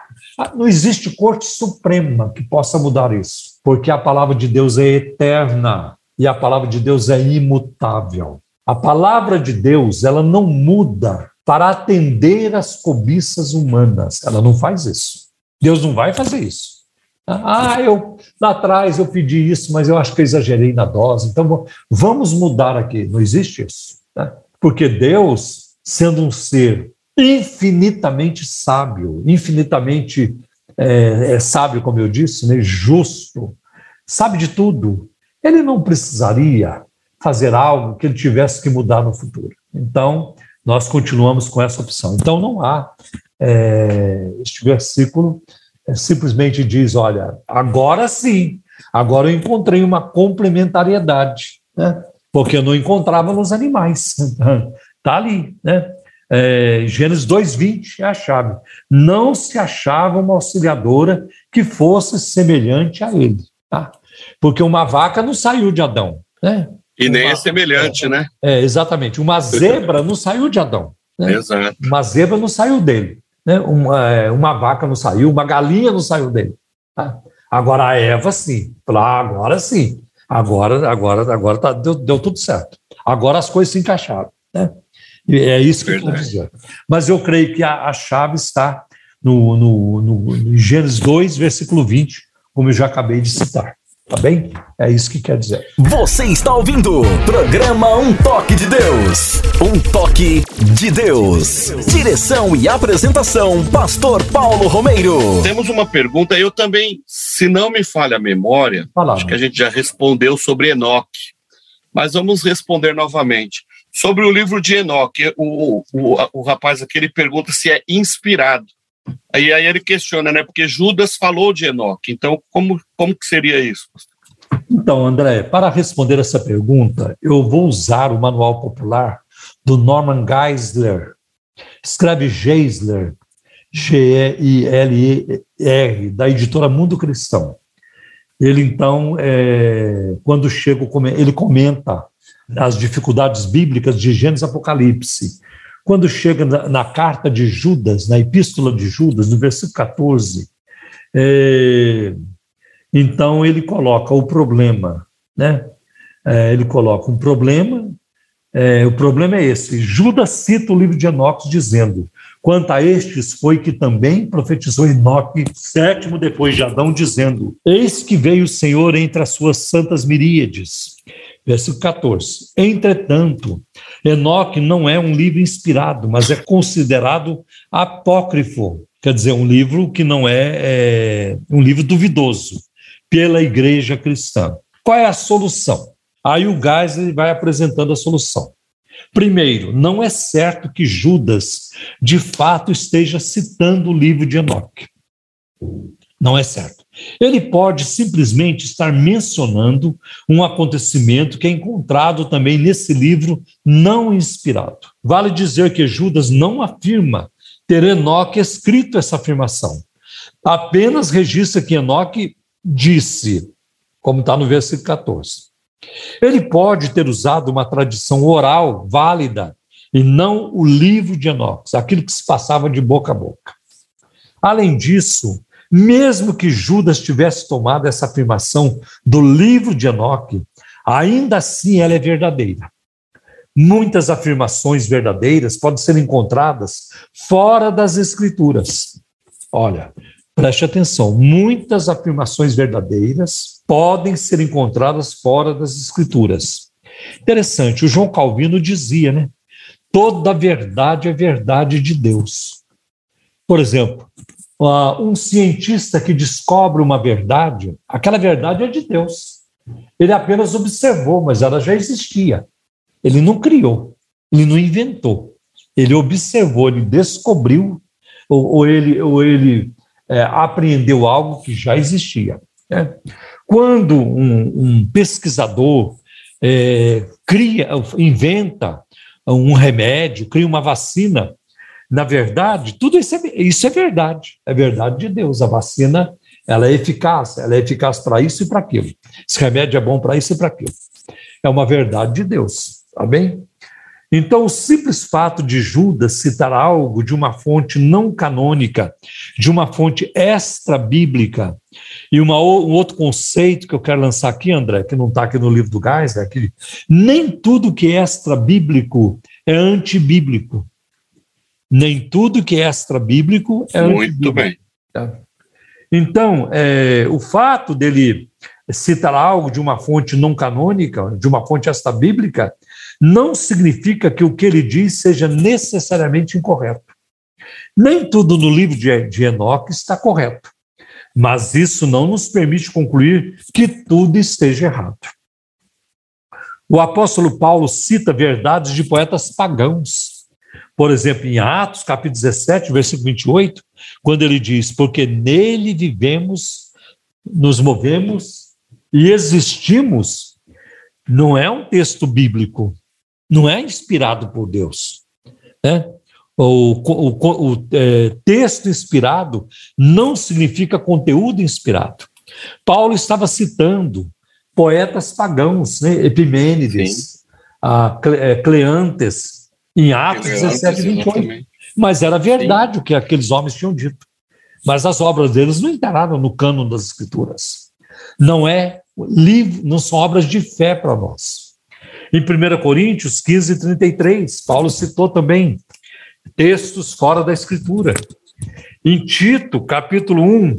não existe corte suprema que possa mudar isso, porque a palavra de Deus é eterna e a palavra de Deus é imutável. A palavra de Deus, ela não muda para atender às cobiças humanas. Ela não faz isso. Deus não vai fazer isso. Ah, eu lá atrás eu pedi isso, mas eu acho que eu exagerei na dose. Então vamos mudar aqui. Não existe isso. Né? Porque Deus, sendo um ser infinitamente sábio, infinitamente é, é sábio, como eu disse, né? justo, sabe de tudo, ele não precisaria fazer algo que ele tivesse que mudar no futuro. Então, nós continuamos com essa opção. Então, não há é, este versículo é, simplesmente diz: olha, agora sim, agora eu encontrei uma complementariedade, né? porque eu não encontrava nos animais. [laughs] Está ali, né? É, Gênesis 2,20 é a chave. Não se achava uma auxiliadora que fosse semelhante a ele. Tá? Porque uma vaca não saiu de Adão. Né? E nem uma, é semelhante, é, né? É, exatamente. Uma zebra não saiu de Adão. Né? Exato. Uma zebra não saiu dele. Né? Uma, é, uma vaca não saiu, uma galinha não saiu dele. Tá? Agora a Eva, sim. Ah, agora sim. Agora, agora, agora tá, deu, deu tudo certo. Agora as coisas se encaixaram. Né? É isso que Verdade. eu estou dizendo. Mas eu creio que a, a chave está no, no, no, no Gênesis 2, versículo 20, como eu já acabei de citar. Tá bem? É isso que quer dizer. Você está ouvindo programa Um Toque de Deus. Um Toque de Deus. Direção e apresentação, Pastor Paulo Romeiro. Temos uma pergunta, eu também, se não me falha a memória, Fala, acho que a gente já respondeu sobre Enoque. Mas vamos responder novamente. Sobre o livro de Enoque, o, o, o, rapaz aqui ele pergunta se é inspirado. Aí, aí ele questiona, né? Porque Judas falou de Enoque. Então, como, como que seria isso? Então, André, para responder essa pergunta, eu vou usar o manual popular do Norman Geisler. Escreve Geisler, G-E-I-L-E-R, da editora Mundo Cristão. Ele, então, é, quando chega, ele comenta as dificuldades bíblicas de Gênesis Apocalipse. Quando chega na, na, carta de Judas, na epístola de Judas, no versículo 14, é, então ele coloca o problema, né? É, ele coloca um problema, é, o problema é esse. Judas cita o livro de Enoque dizendo: Quanto a estes foi que também profetizou Enoque, sétimo depois de Adão, dizendo: Eis que veio o Senhor entre as suas santas miríades Versículo 14. Entretanto, Enoque não é um livro inspirado, mas é considerado apócrifo, quer dizer, um livro que não é, é um livro duvidoso pela igreja cristã. Qual é a solução? Aí o Geisler vai apresentando a solução. Primeiro, não é certo que Judas de fato esteja citando o livro de Enoque. Não é certo. Ele pode simplesmente estar mencionando um acontecimento que é encontrado também nesse livro não inspirado. Vale dizer que Judas não afirma ter Enoque escrito essa afirmação. Apenas registra que Enoque disse, como está no versículo 14. Ele pode ter usado uma tradição oral válida e não o livro de Enoque, aquilo que se passava de boca a boca. Além disso, mesmo que Judas tivesse tomado essa afirmação do livro de Enoque, ainda assim ela é verdadeira. Muitas afirmações verdadeiras podem ser encontradas fora das Escrituras. Olha, preste atenção: muitas afirmações verdadeiras podem ser encontradas fora das Escrituras. Interessante, o João Calvino dizia, né? Toda verdade é verdade de Deus. Por exemplo, uh, um cientista que descobre uma verdade, aquela verdade é de Deus. Ele apenas observou, mas ela já existia. Ele não criou, ele não inventou. Ele observou, ele descobriu, ou, ou ele, ou ele é, apreendeu algo que já existia. Né? Quando um, um pesquisador é, cria, inventa um remédio, cria uma vacina, na verdade, tudo isso é, isso é verdade, é verdade de Deus. A vacina ela é eficaz, ela é eficaz para isso e para aquilo. Esse remédio é bom para isso e para aquilo. É uma verdade de Deus, tá bem? Então, o simples fato de Judas citar algo de uma fonte não canônica, de uma fonte extra-bíblica, e uma, um outro conceito que eu quero lançar aqui, André, que não está aqui no livro do Gás, é que nem tudo que é extra-bíblico é antibíblico nem tudo que é extra-bíblico é Muito bem. Tá? Então, é, o fato dele citar algo de uma fonte não canônica, de uma fonte extra-bíblica, não significa que o que ele diz seja necessariamente incorreto. Nem tudo no livro de, Enoque está correto, mas isso não nos permite concluir que tudo esteja errado. O apóstolo Paulo cita verdades de poetas pagãos Por exemplo, em Atos, capítulo 17, versículo 28, quando ele diz: Porque nele vivemos, nos movemos e existimos, não é um texto bíblico, não é inspirado por Deus. Né? O, o, o é, texto inspirado não significa conteúdo inspirado. Paulo estava citando poetas pagãos, né? Epimênides, a é, Cleantes, em Atos Cleantes, 17, 28. Exatamente. Mas era verdade Sim. o que aqueles homens tinham dito. Mas as obras deles não entraram no cânon das Escrituras. Não é livro, não são obras de fé para nós. Em 1 Coríntios 15, 33, Paulo citou também textos fora da Escritura. Em Tito, capítulo 1,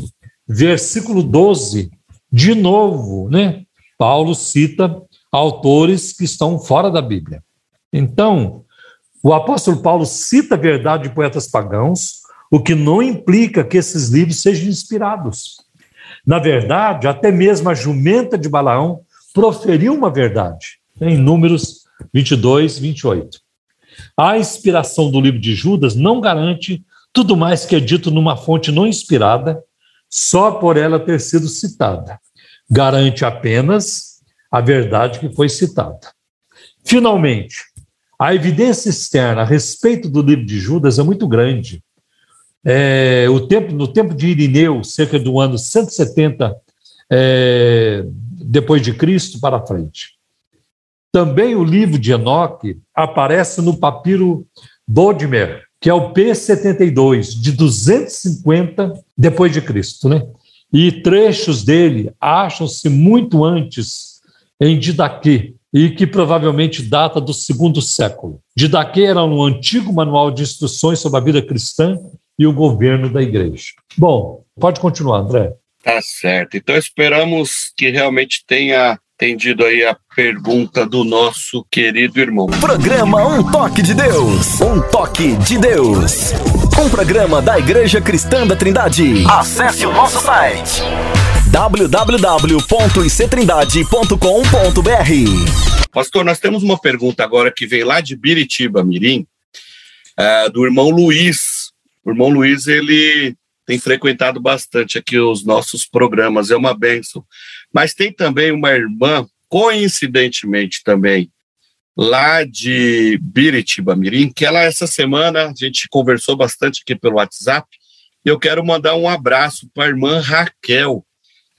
versículo 12, de novo, né? Paulo cita autores que estão fora da Bíblia. Então, o apóstolo Paulo cita a verdade de poetas pagãos, o que não implica que esses livros sejam inspirados. Na verdade, até mesmo a jumenta de Balaão proferiu uma verdade, em Números 22, 28. A inspiração do livro de Judas não garante tudo mais que é dito numa fonte não inspirada, só por ela ter sido citada. Garante apenas a verdade que foi citada. Finalmente, a evidência externa a respeito do livro de Judas é muito grande. É, o tempo, no tempo de Irineu, cerca do ano 170 é, depois de Cristo para frente. Também o livro de Enoque aparece no papiro Bodmer, que é o P72 de 250 depois de Cristo, né? E trechos dele acham-se muito antes em Didaquê, e que provavelmente data do segundo século. Didaquê era um antigo manual de instruções sobre a vida cristã e o governo da igreja. Bom, pode continuar, André. Tá certo. Então esperamos que realmente tenha atendido aí a pergunta do nosso querido irmão. Programa Um Toque de Deus. Um Toque de Deus. Um programa da Igreja Cristã da Trindade. Acesse o nosso site www.ictrindade.com.br. Pastor, nós temos uma pergunta agora que vem lá de Biritiba, Mirim, uh, do irmão Luiz. O irmão Luiz, ele tem frequentado bastante aqui os nossos programas, é uma benção. Mas tem também uma irmã, coincidentemente também, lá de Biritiba Mirim, que ela essa semana a gente conversou bastante aqui pelo WhatsApp. E eu quero mandar um abraço para a irmã Raquel,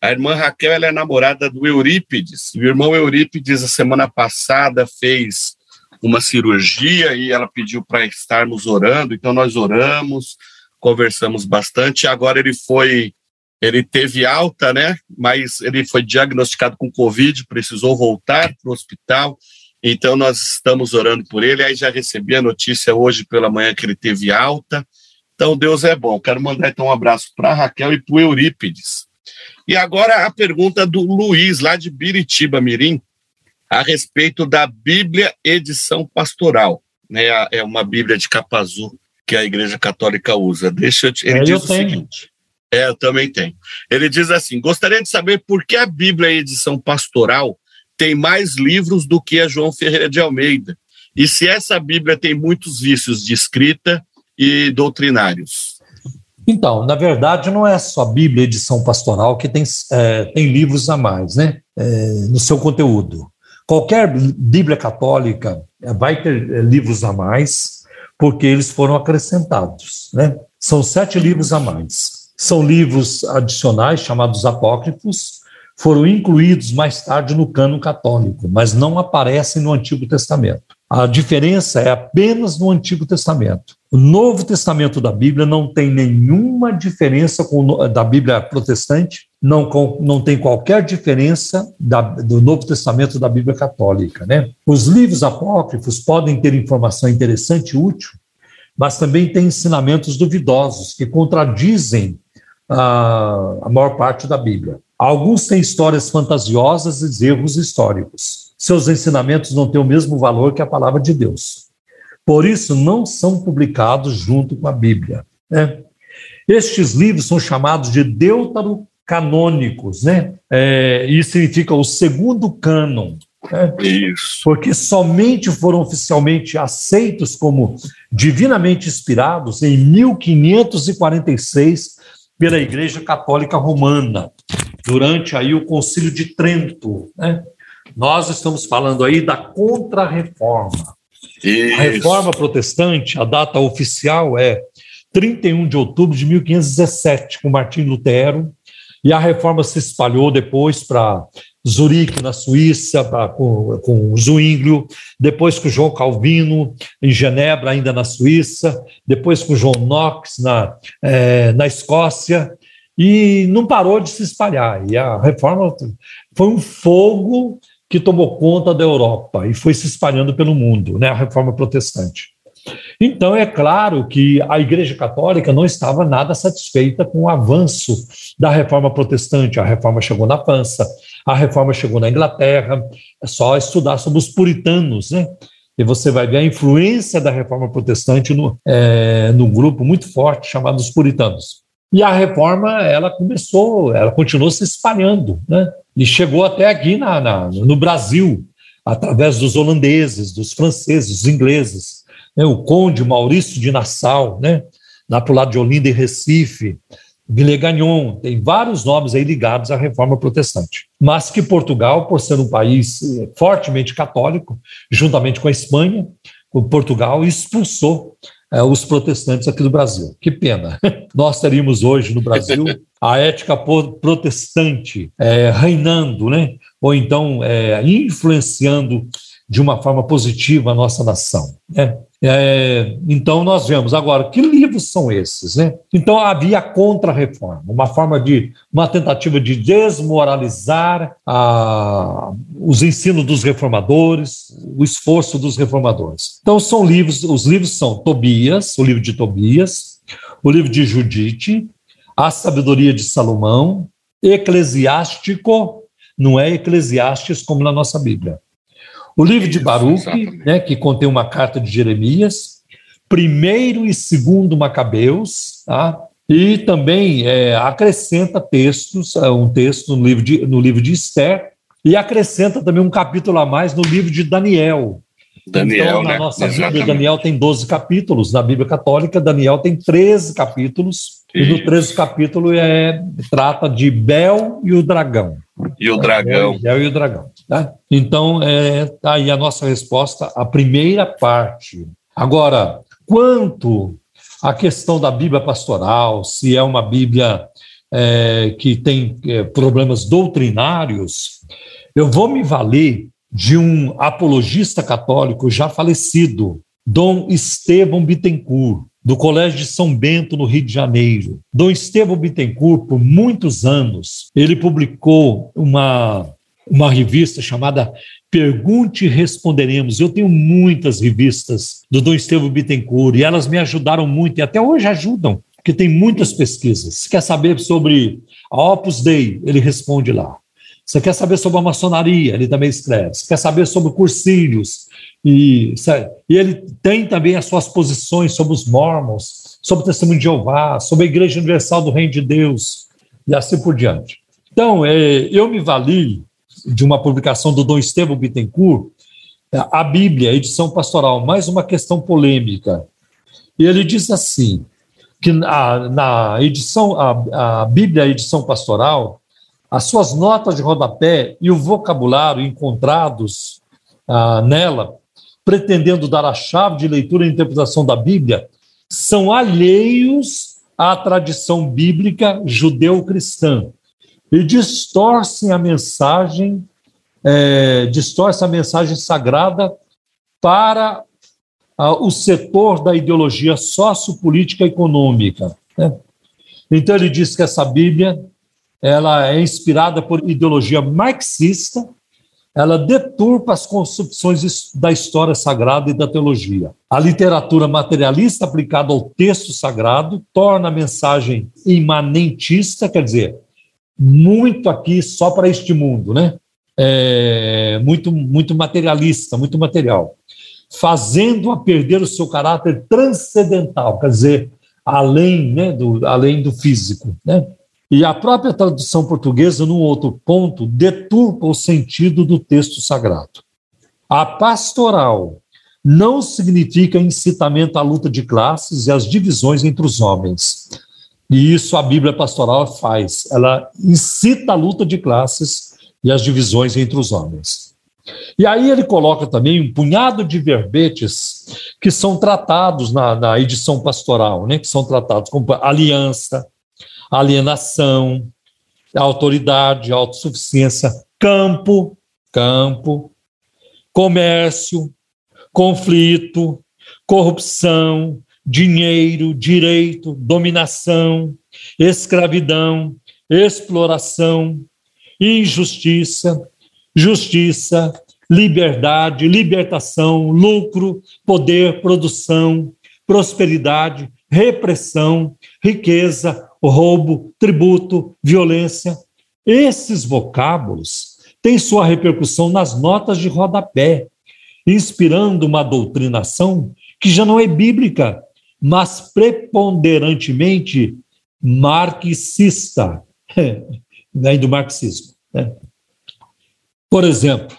a irmã Raquel ela é namorada do Eurípides. O irmão Eurípides, a semana passada, fez uma cirurgia e ela pediu para estarmos orando. Então, nós oramos, conversamos bastante. Agora ele foi, ele teve alta, né? Mas ele foi diagnosticado com Covid, precisou voltar para o hospital. Então, nós estamos orando por ele. Aí já recebi a notícia hoje pela manhã que ele teve alta. Então, Deus é bom. Quero mandar então um abraço para Raquel e para o Eurípides. E agora a pergunta do Luiz, lá de Biritiba, Mirim, a respeito da Bíblia Edição Pastoral. Né? É uma Bíblia de capa azul que a Igreja Católica usa. Deixa eu te... Ele é, diz o tenho. seguinte. É, eu também tenho. Ele diz assim: gostaria de saber por que a Bíblia Edição Pastoral tem mais livros do que a João Ferreira de Almeida. E se essa Bíblia tem muitos vícios de escrita e doutrinários. Então, na verdade, não é só a Bíblia edição pastoral que tem, é, tem livros a mais né, é, no seu conteúdo. Qualquer Bíblia católica vai ter é, livros a mais, porque eles foram acrescentados. Né? São sete livros a mais. São livros adicionais, chamados apócrifos, foram incluídos mais tarde no cano católico, mas não aparecem no Antigo Testamento. A diferença é apenas no Antigo Testamento. O Novo Testamento da Bíblia não tem nenhuma diferença com da Bíblia protestante, não, não tem qualquer diferença da, do Novo Testamento da Bíblia católica. Né? Os livros apócrifos podem ter informação interessante e útil, mas também têm ensinamentos duvidosos que contradizem a maior parte da Bíblia. Alguns têm histórias fantasiosas e erros históricos seus ensinamentos não têm o mesmo valor que a palavra de Deus. Por isso, não são publicados junto com a Bíblia. Né? Estes livros são chamados de deuterocanônicos, né? É, isso significa o segundo cânon. Né? Isso. Porque somente foram oficialmente aceitos como divinamente inspirados em 1546 pela Igreja Católica Romana, durante aí o Concílio de Trento. Né? Nós estamos falando aí da Contra-Reforma. A Reforma Protestante, a data oficial é 31 de outubro de 1517, com Martim Lutero, e a reforma se espalhou depois para Zurique, na Suíça, pra, com, com Zwinglio, depois com João Calvino, em Genebra, ainda na Suíça, depois com João Knox, na, é, na Escócia, e não parou de se espalhar. E a reforma foi um fogo que tomou conta da Europa e foi se espalhando pelo mundo, né, a reforma protestante. Então, é claro que a Igreja Católica não estava nada satisfeita com o avanço da reforma protestante. A reforma chegou na França, a reforma chegou na Inglaterra, é só estudar sobre os puritanos, né? E você vai ver a influência da reforma protestante no, é, no grupo muito forte chamado os puritanos. E a reforma, ela começou, ela continuou se espalhando, né? E chegou até aqui na, na no Brasil, através dos holandeses, dos franceses, dos ingleses né, o conde Maurício de Nassau, né, lá para o lado de Olinda e Recife, Villegagnon, tem vários nomes aí ligados à reforma protestante. Mas que Portugal, por ser um país eh, fortemente católico, juntamente com a Espanha, Portugal expulsou é, os protestantes aqui do Brasil. Que pena. [laughs] Nós teríamos hoje no Brasil a ética protestante é, reinando, né? ou então é, influenciando de uma forma positiva a nossa nação. Né? É, então, nós vemos agora que livros são esses. Né? Então, havia contra-reforma, uma forma de, uma tentativa de desmoralizar a, os ensinos dos reformadores, o esforço dos reformadores. Então, são livros, os livros são Tobias, o livro de Tobias, o livro de Judite, A Sabedoria de Salomão, Eclesiástico, não é Eclesiastes como na nossa Bíblia o livro de Baruch, né, que contém uma carta de Jeremias, primeiro e segundo Macabeus, tá? e também é, acrescenta textos, é, um texto no livro, de, no livro de Esther, e acrescenta também um capítulo a mais no livro de Daniel. Daniel, então, na né? nossa Exatamente. Bíblia, Daniel tem 12 capítulos, na Bíblia Católica, Daniel tem 13 capítulos, Isso. e no 13 capítulo é, trata de Bel e o dragão. E o dragão. Bel e o dragão. Tá? Então, é, tá aí a nossa resposta, a primeira parte. Agora, quanto à questão da Bíblia pastoral, se é uma Bíblia é, que tem é, problemas doutrinários, eu vou me valer de um apologista católico já falecido, Dom Estevão Bittencourt, do Colégio de São Bento, no Rio de Janeiro. Dom Estevão Bittencourt, por muitos anos, ele publicou uma uma revista chamada Pergunte e Responderemos. Eu tenho muitas revistas do Dom Estevam Bittencourt e elas me ajudaram muito e até hoje ajudam, porque tem muitas pesquisas. Se quer saber sobre a Opus Dei, ele responde lá. Você quer saber sobre a maçonaria, ele também escreve. Você quer saber sobre cursilhos, e, e ele tem também as suas posições sobre os mormons, sobre o testemunho de Jeová, sobre a Igreja Universal do Reino de Deus, e assim por diante. Então, é, eu me vali de uma publicação do Dom Estevão Bittencourt, a Bíblia, edição pastoral, mais uma questão polêmica. E ele diz assim, que a, na edição, a, a Bíblia, edição pastoral, as suas notas de rodapé e o vocabulário encontrados ah, nela, pretendendo dar a chave de leitura e interpretação da Bíblia, são alheios à tradição bíblica judeu-cristã e distorcem a mensagem, é, distorcem a mensagem sagrada para ah, o setor da ideologia sociopolítica econômica. Né? Então ele diz que essa Bíblia ela é inspirada por ideologia marxista, ela deturpa as concepções da história sagrada e da teologia. A literatura materialista aplicada ao texto sagrado torna a mensagem imanentista, quer dizer, muito aqui só para este mundo, né? É, muito, muito materialista, muito material, fazendo-a perder o seu caráter transcendental, quer dizer, além, né, do, além do físico, né? E a própria tradução portuguesa, num outro ponto, deturpa o sentido do texto sagrado. A pastoral não significa incitamento à luta de classes e às divisões entre os homens. E isso a Bíblia pastoral faz. Ela incita a luta de classes e as divisões entre os homens. E aí ele coloca também um punhado de verbetes que são tratados na, na edição pastoral, né, que são tratados como aliança, alienação, autoridade, autossuficiência, campo, campo, comércio, conflito, corrupção, dinheiro, direito, dominação, escravidão, exploração, injustiça, justiça, liberdade, libertação, lucro, poder, produção, prosperidade, repressão, riqueza, roubo, tributo, violência. Esses vocábulos têm sua repercussão nas notas de rodapé, inspirando uma doutrinação que já não é bíblica, mas preponderantemente marxista, [laughs] né, do marxismo. Né? Por exemplo,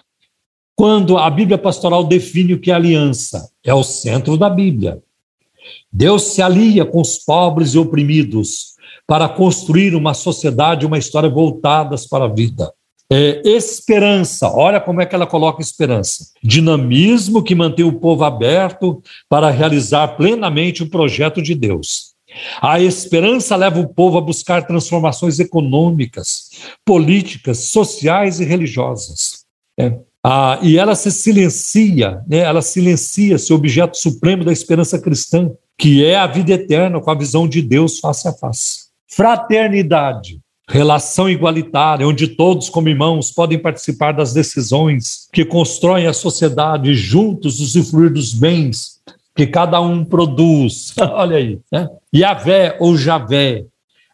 quando a Bíblia pastoral define o que é aliança, é o centro da Bíblia. Deus se alia com os pobres e oprimidos para construir uma sociedade, uma história voltadas para a vida. É, esperança, olha como é que ela coloca esperança. Dinamismo que mantém o povo aberto para realizar plenamente o projeto de Deus. A esperança leva o povo a buscar transformações econômicas, políticas, sociais e religiosas. É. Ah, e ela se silencia, né? ela silencia esse objeto supremo da esperança cristã, que é a vida eterna com a visão de Deus face a face. Fraternidade, relação igualitária, onde todos, como irmãos, podem participar das decisões que constroem a sociedade juntos usufruir dos bens que cada um produz. [laughs] Olha aí. Né? Yahvé ou Javé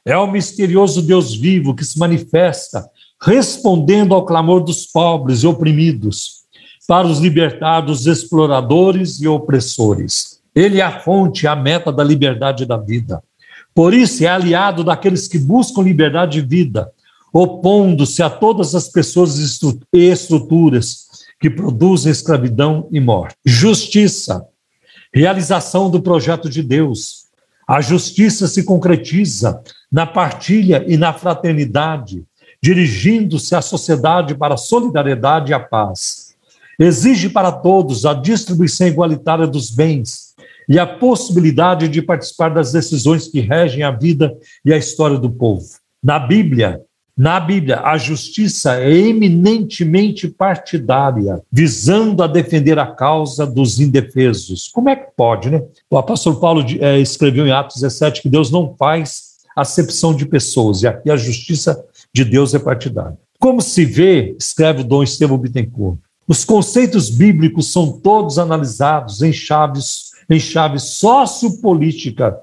é o misterioso Deus vivo que se manifesta respondendo ao clamor dos pobres e oprimidos, para os libertar dos exploradores e opressores. Ele é a fonte, a meta da liberdade da vida. Por isso, é aliado daqueles que buscam liberdade de vida, opondo-se a todas as pessoas e estruturas que produzem escravidão e morte. Justiça, realização do projeto de Deus. A justiça se concretiza na partilha e na fraternidade, dirigindo-se à sociedade para a solidariedade e a paz. Exige para todos a distribuição igualitária dos bens e a possibilidade de participar das decisões que regem a vida e a história do povo. Na Bíblia, na Bíblia, a justiça é eminentemente partidária, visando a defender a causa dos indefesos. Como é que pode, né? O apóstolo Paulo é, escreveu em Atos 17 que Deus não faz acepção de pessoas, e aqui a justiça de Deus é partidária. Como se vê, escreve o Dom Estevão Bittencourt, os conceitos bíblicos são todos analisados em chaves, em chave sociopolítica,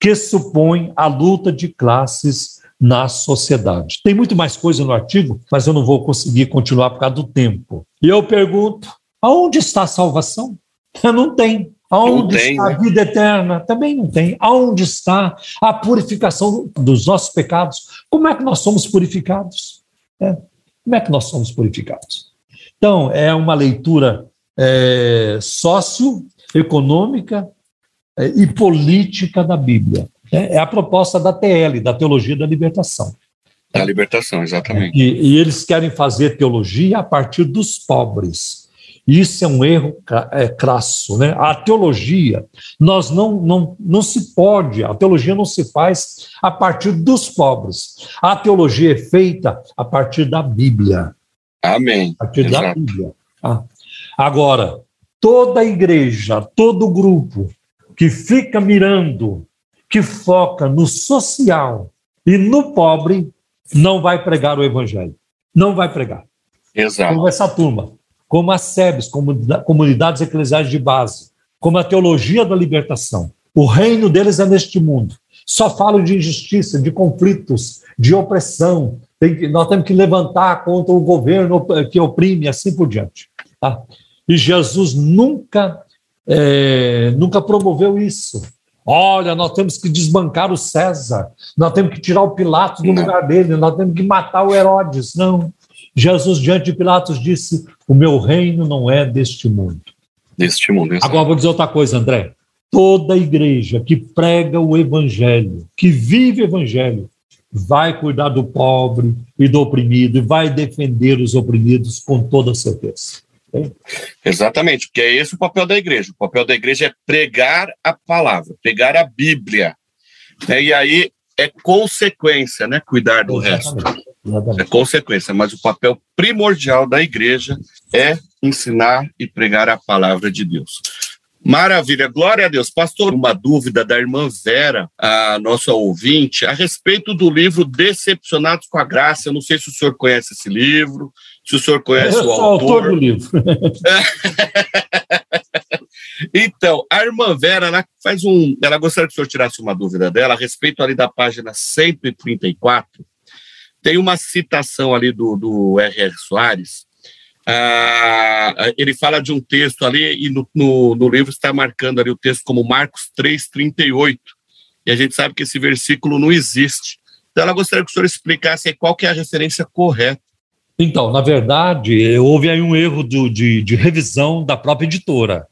que supõe a luta de classes na sociedade. Tem muito mais coisa no artigo, mas eu não vou conseguir continuar por causa do tempo. E eu pergunto: aonde está a salvação? [laughs] Não tem. Aonde tem, está a né? vida eterna? Também não tem. Aonde está a purificação dos nossos pecados? Como é que nós somos purificados? É. Como é que nós somos purificados? Então, é uma leitura é, socioeconômica é, e política da Bíblia. É, é, a proposta da TL, da Teologia da Libertação. Da libertação, exatamente. E, e eles querem fazer teologia a partir dos pobres isso é um erro é, crasso. Né? A teologia, nós não, não, não se pode, a teologia não se faz a partir dos pobres. A teologia é feita a partir da Bíblia. Amém. A partir Exato. da Bíblia. Tá? Agora, toda igreja, todo grupo que fica mirando, que foca no social e no pobre, não vai pregar o evangelho. Não vai pregar. Exato. Como essa turma como as SEBs, comunidades eclesiais de base, como a teologia da libertação. O reino deles é neste mundo. Só falam de injustiça, de conflitos, de opressão. Que, nós temos que levantar contra o governo que oprime, assim por diante. Tá? E Jesus nunca, é, nunca promoveu isso. Olha, nós temos que desbancar o César, nós temos que tirar o Pilatos do lugar dele, nós temos que matar o Herodes. Não. Jesus, diante de Pilatos, disse: O meu reino não é deste mundo. Deste mundo. Exatamente. Agora vou dizer outra coisa, André. Toda igreja que prega o evangelho, que vive o evangelho, vai cuidar do pobre e do oprimido e vai defender os oprimidos com toda certeza. Exatamente, porque é esse o papel da igreja. O papel da igreja é pregar a palavra, pregar a Bíblia. Né? E aí é consequência, né? Cuidar do Exatamente. resto. Exatamente. É consequência, mas o papel primordial da igreja é ensinar e pregar a palavra de Deus. Maravilha, glória a Deus. Pastor, uma dúvida da irmã Vera, a nossa ouvinte, a respeito do livro Decepcionados com a Graça. Eu não sei se o senhor conhece esse livro, se o senhor conhece Eu o autor. autor do livro. [laughs] então, a irmã Vera, ela faz um. Ela gostaria que o senhor tirasse uma dúvida dela a respeito ali da página 134. Tem uma citação ali do, do R.R. Soares ah, ele fala de um texto ali, e no, no, no, livro está marcando ali o texto como Marcos 3,38. E a gente sabe que esse versículo não existe. Então, ela gostaria que o senhor explicasse qual que é a referência correta. Então, na verdade, houve aí um erro de, de revisão da própria editora,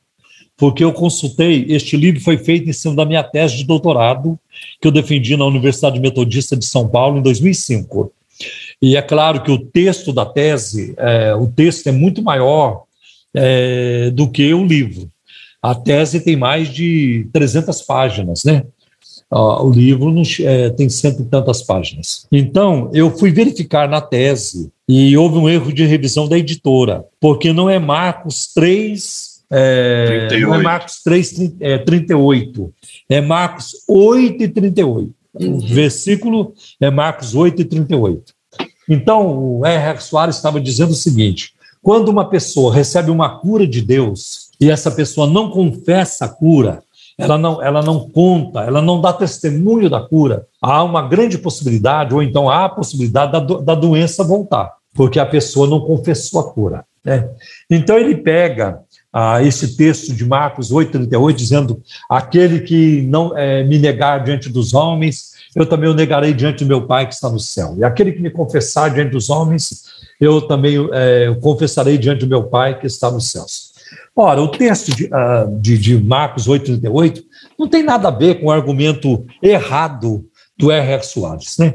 porque eu consultei, este livro foi feito em cima da minha tese de doutorado, que eu defendi na Universidade Metodista de São Paulo em 2005. E é claro que o texto da tese, é, o texto é muito maior é, do que o livro. A tese tem mais de 300 páginas, né? o livro é, tem cento e tantas páginas. Então, eu fui verificar na tese e houve um erro de revisão da editora, porque não é Marcos 3, é, não é Marcos 3, é, 38, é Marcos 8 e 38. Uhum. O versículo é Marcos 8 e 38. Então, o R.R. Soares estava dizendo o seguinte: quando uma pessoa recebe uma cura de Deus e essa pessoa não confessa a cura, ela não, ela não conta, ela não dá testemunho da cura, há uma grande possibilidade, ou então há a possibilidade da, da doença voltar, porque a pessoa não confessou a cura. Né? Então ele pega ah, esse texto de Marcos 8,38, dizendo: aquele que não é, me negar diante dos homens, eu também o negarei diante do meu Pai que está no céu. E aquele que me confessar diante dos homens, eu também é, eu confessarei diante do meu Pai que está nos céus. Ora, o texto de, uh, de, de Marcos 8,38 não tem nada a ver com o argumento errado do R.R. Soares. Né?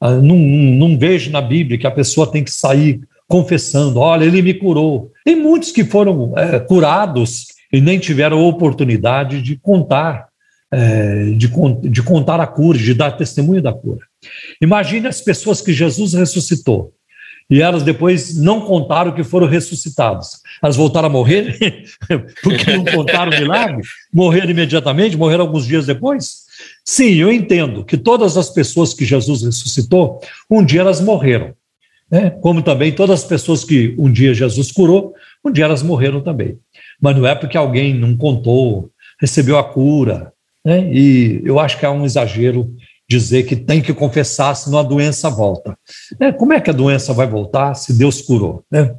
Uh, não, não vejo na Bíblia que a pessoa tem que sair confessando: olha, ele me curou. Tem muitos que foram é, curados e nem tiveram oportunidade de contar é, de, de contar a cura, de dar testemunho da cura. Imagine as pessoas que Jesus ressuscitou e elas depois não contaram que foram ressuscitadas. Elas voltaram a morrer [laughs] porque não contaram o milagre? Morreram imediatamente? Morreram alguns dias depois? Sim, eu entendo que todas as pessoas que Jesus ressuscitou, um dia elas morreram. Né? Como também todas as pessoas que um dia Jesus curou, um dia elas morreram também. Mas não é porque alguém não contou, recebeu a cura, né? E eu acho que é um exagero dizer que tem que confessar, senão a doença volta. É, como é que a doença vai voltar se Deus curou? Né?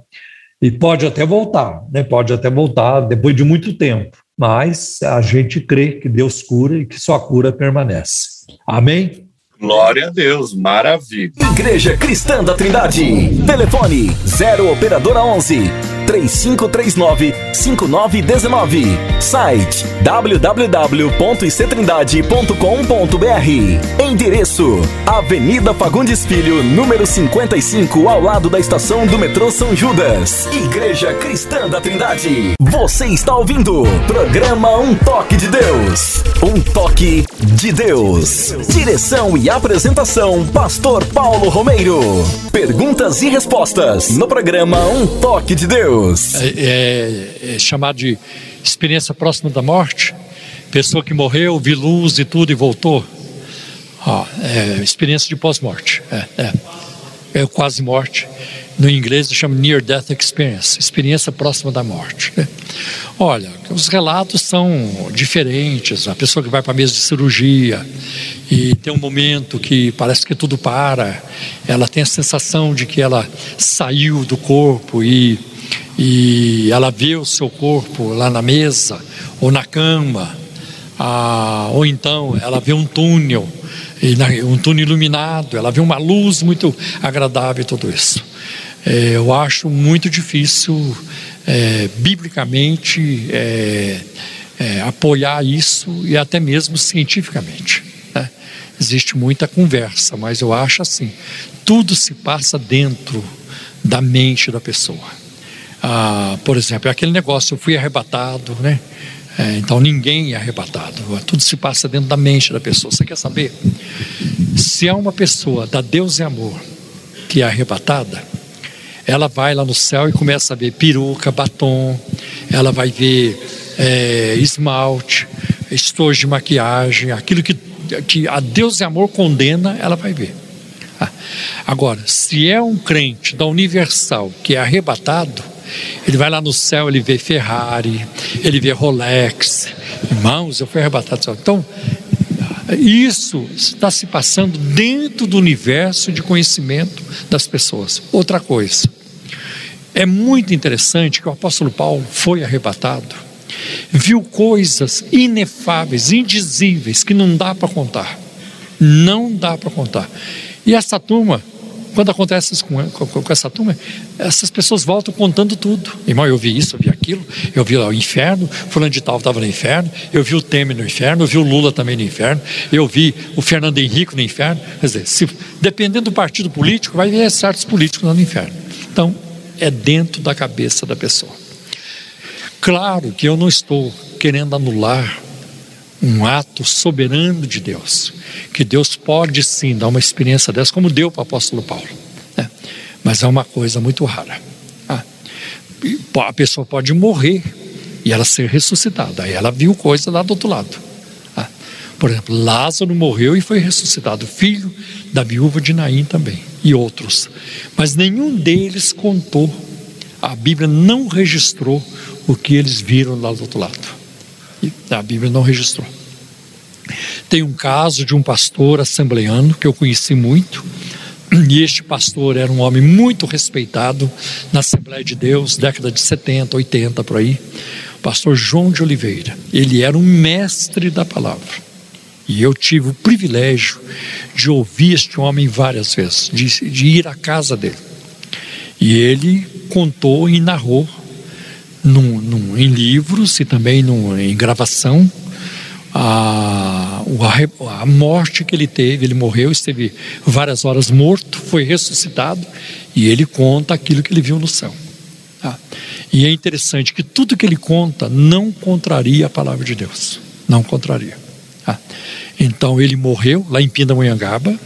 E pode até voltar, né? pode até voltar depois de muito tempo, mas a gente crê que Deus cura e que sua cura permanece. Amém? Glória a Deus, maravilha. Igreja Cristã da Trindade. Telefone 0 Operadora 11 3539 5919. Site www.ictrindade.com.br. Endereço: Avenida Fagundes Filho, número 55, ao lado da estação do metrô São Judas. Igreja Cristã da Trindade. Você está ouvindo programa Um Toque de Deus. Um toque de Deus. Direção e apresentação: Pastor Paulo Romeiro. Perguntas e respostas no programa Um Toque de Deus. Deus. É, é, é chamado de experiência próxima da morte. Pessoa que morreu, viu luz e tudo e voltou. Ó, é, experiência de pós-morte. É, é, é quase morte. No inglês chama Near Death Experience, experiência próxima da morte. Olha, os relatos são diferentes. A pessoa que vai para a mesa de cirurgia e tem um momento que parece que tudo para, ela tem a sensação de que ela saiu do corpo e e ela vê o seu corpo lá na mesa ou na cama. Ah, ou então ela vê um túnel, um túnel iluminado, ela vê uma luz muito agradável e tudo isso. É, eu acho muito difícil, é, biblicamente, é, é apoiar isso e até mesmo cientificamente. Né? Existe muita conversa, mas eu acho assim: tudo se passa dentro da mente da pessoa. Ah, por exemplo, é aquele negócio, eu fui arrebatado, né? É, então ninguém é arrebatado, tudo se passa dentro da mente da pessoa. Você quer saber? Se é uma pessoa da Deus e amor que é arrebatada, ela vai lá no céu e começa a ver peruca, batom, ela vai ver é, esmalte, estojo de maquiagem, aquilo que, que a Deus e amor condena, ela vai ver. Ah, agora, se é um crente da Universal que é arrebatado, ele vai lá no céu, ele vê Ferrari, ele vê Rolex. Irmãos, eu fui arrebatado. Então, isso está se passando dentro do universo de conhecimento das pessoas. Outra coisa, é muito interessante que o apóstolo Paulo foi arrebatado, viu coisas inefáveis, indizíveis, que não dá para contar. Não dá para contar. E essa turma quando acontece isso com, com, com, essa turma, essas pessoas voltam contando tudo. Irmão, eu vi isso, eu vi aquilo, eu vi lá o inferno, fulano de tal estava no inferno, eu vi o Temer no inferno, eu vi o Lula também no inferno, eu vi o Fernando Henrique no inferno. Quer dizer, se, dependendo do partido político, vai ver certos políticos lá no inferno. Então, é dentro da cabeça da pessoa. Claro que eu não estou querendo anular um ato soberano de Deus, que Deus pode sim dar uma experiência dessa, como deu para o apóstolo Paulo, né? mas é uma coisa muito rara. Ah, a pessoa pode morrer e ela ser ressuscitada, aí ela viu coisa lá do outro lado. Ah, por exemplo, Lázaro morreu e foi ressuscitado, filho da viúva de Naim também, e outros, mas nenhum deles contou, a Bíblia não registrou o que eles viram lá do outro lado. A Bíblia não registrou. Tem um caso de um pastor assembleano que eu conheci muito, e este pastor era um homem muito respeitado na Assembleia de Deus, década de 70, 80 por aí. O pastor João de Oliveira. Ele era um mestre da palavra. E eu tive o privilégio de ouvir este homem várias vezes, de, de ir à casa dele. E ele contou e narrou num, num, em livros e também num, em gravação a, a, morte que ele teve. Ele morreu, esteve várias horas morto, foi ressuscitado e ele conta aquilo que ele viu no céu. Tá? E é interessante que tudo que ele conta não contraria a palavra de Deus, não contraria. Tá? Então ele morreu lá em Pindamonhangaba,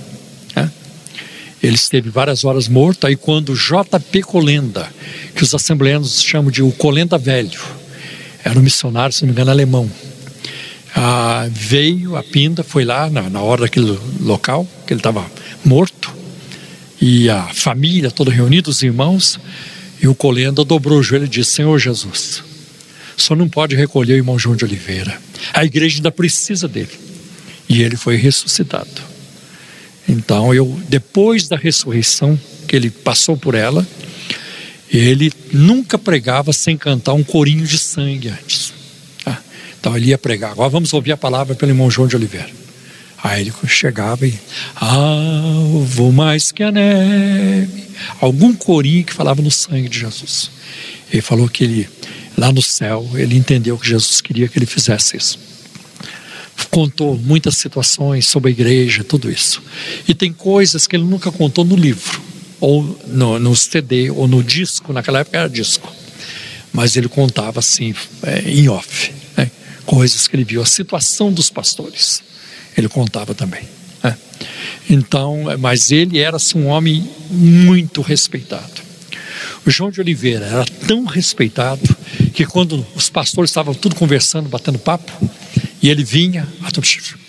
ele esteve várias horas morto. Aí, quando J.P. Colenda, que os assembleanos chamam de o Colenda Velho, era um missionário, se não me engano, alemão, ah, veio a Pinda, foi lá na, na hora daquele local, que ele estava morto, e a família toda reunida, os irmãos, e o Colenda dobrou o joelho e disse: Senhor Jesus, só não pode recolher o irmão João de Oliveira, a igreja ainda precisa dele. E ele foi ressuscitado. Então, eu depois da ressurreição que ele passou por ela, ele nunca pregava sem cantar um corinho de sangue antes. Ah, então ele ia pregar. Agora vamos ouvir a palavra pelo irmão João de Oliveira. Aí ele chegava e alvo mais que a neve. Algum corinho que falava no sangue de Jesus. Ele falou que ele, lá no céu, ele entendeu que Jesus queria que ele fizesse isso contou muitas situações sobre a igreja, tudo isso. E tem coisas que ele nunca contou no livro, ou no, no CD, ou no disco, naquela época era disco. Mas ele contava assim, é, em off, né? coisas que ele viu, a situação dos pastores. Ele contava também. Né? Então, mas ele era assim, um homem muito respeitado. O João de Oliveira era tão respeitado que quando os pastores estavam tudo conversando, batendo papo, e ele vinha,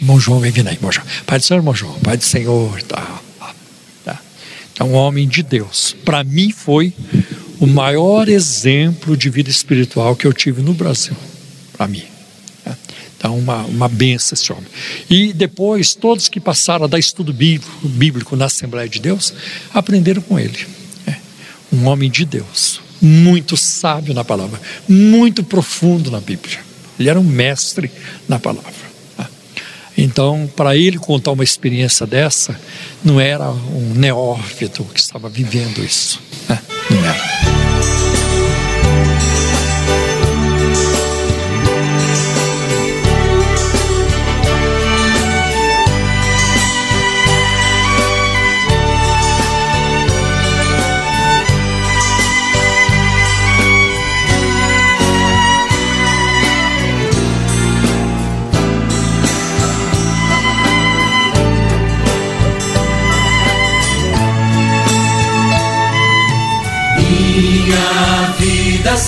irmão João, vem vindo aí, irmão João. Pai do Senhor, irmão João, Pai do Senhor. Tá, tá. É um homem de Deus. Para mim foi o maior exemplo de vida espiritual que eu tive no Brasil. Para mim. Tá? Então, uma, uma benção esse homem. E depois, todos que passaram a dar estudo bíblico, bíblico na Assembleia de Deus, aprenderam com ele. É. Um homem de Deus, muito sábio na palavra, muito profundo na Bíblia. Ele era um mestre na palavra. Então, para ele contar uma experiência dessa, não era um neófito que estava vivendo isso. Né? Não era.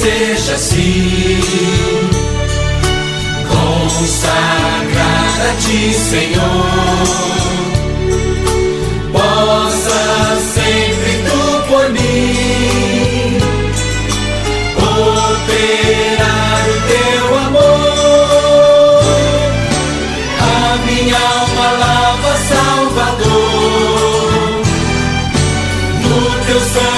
Seja assim, consagrada a ti, Senhor. Possa sempre tu por mim operar o teu amor, a minha alma lava, Salvador, no teu sangue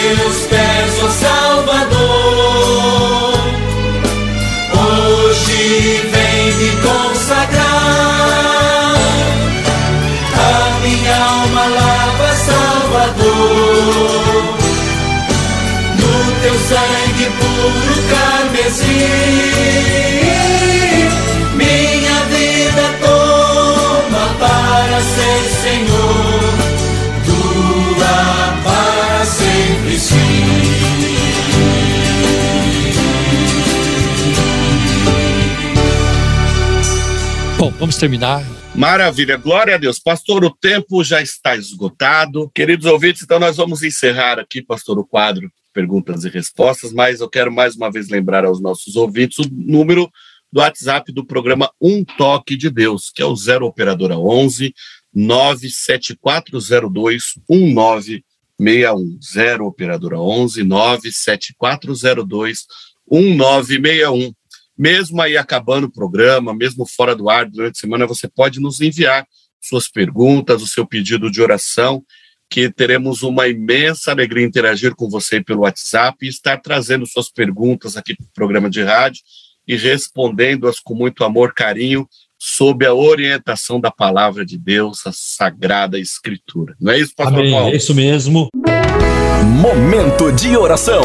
teus pés, ó Salvador. Hoje vem me consagrar. A minha alma lava, Salvador. No teu sangue puro carmesim. Bom, vamos terminar. Maravilha, glória a Deus. Pastor, o tempo já está esgotado. Queridos ouvintes, então nós vamos encerrar aqui, pastor, o quadro perguntas e respostas, mas eu quero mais uma vez lembrar aos nossos ouvintes o número do WhatsApp do programa Um Toque de Deus, que é o 0 operadora 11 97402 1961. 0 operadora 11 97402 1961. Mesmo aí acabando o programa, mesmo fora do ar durante a semana, você pode nos enviar suas perguntas, o seu pedido de oração, que teremos uma imensa alegria interagir com você pelo WhatsApp e estar trazendo suas perguntas aqui para o programa de rádio e respondendo-as com muito amor, carinho, sob a orientação da palavra de Deus, a Sagrada Escritura. Não é isso, Pastor Amém, Paulo? É isso mesmo. Momento de oração.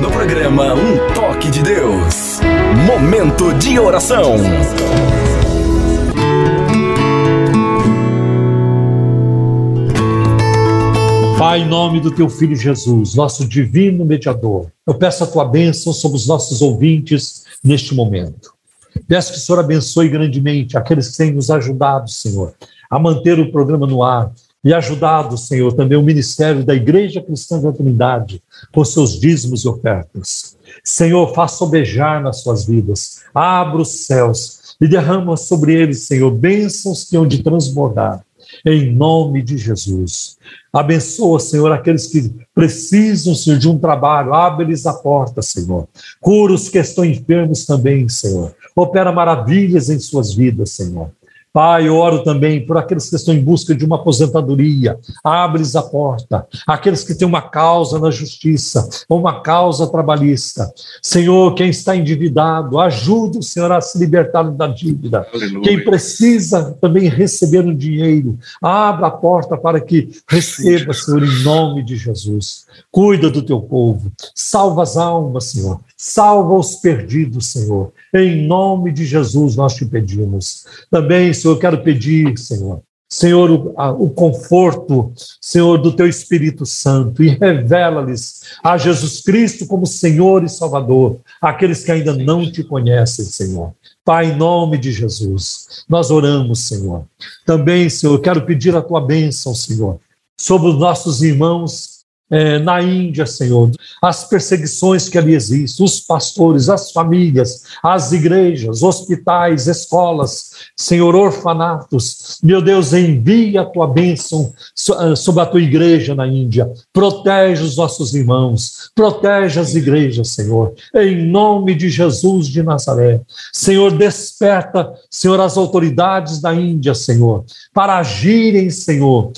No programa Um Toque de Deus. Momento de oração. Pai, em nome do teu filho Jesus, nosso divino mediador, eu peço a tua bênção sobre os nossos ouvintes neste momento. Peço que o Senhor abençoe grandemente aqueles que têm nos ajudado, Senhor, a manter o programa no ar e ajudado, Senhor, também o ministério da Igreja Cristã da Trindade com seus dízimos e ofertas. Senhor, faça sobejar nas suas vidas, abra os céus e derrama sobre eles, Senhor, bênçãos que hão de transbordar em nome de Jesus. Abençoa, Senhor, aqueles que precisam, Senhor, de um trabalho. Abre-lhes a porta, Senhor. Cura os que estão enfermos também, Senhor. Opera maravilhas em suas vidas, Senhor. Pai, eu oro também por aqueles que estão em busca de uma aposentadoria. Abre-lhes a porta. Aqueles que têm uma causa na justiça, ou uma causa trabalhista. Senhor, quem está endividado, ajude o Senhor a se libertar da dívida. Aleluia. Quem precisa também receber um dinheiro, abra a porta para que receba, Senhor, em nome de Jesus. Cuida do teu povo. Salva as almas, Senhor. Salva os perdidos, Senhor. Em nome de Jesus nós te pedimos. Também, Senhor, eu quero pedir, Senhor, Senhor, o, a, o, conforto, Senhor, do teu Espírito Santo e revela-lhes a Jesus Cristo como Senhor e Salvador, aqueles que ainda não te conhecem, Senhor. Pai, em nome de Jesus, nós oramos, Senhor. Também, Senhor, quero pedir a tua bênção, Senhor, sobre os nossos irmãos é, na Índia, Senhor, as perseguições que ali existem, os pastores, as famílias, as igrejas, hospitais, escolas, Senhor, orfanatos. Meu Deus, envia a tua bênção ah, sobre a tua igreja na Índia. Protege os nossos irmãos, protege as igrejas, Senhor, em nome de Jesus de Nazaré. Senhor, desperta, Senhor, as autoridades da Índia, Senhor, para agirem, Senhor,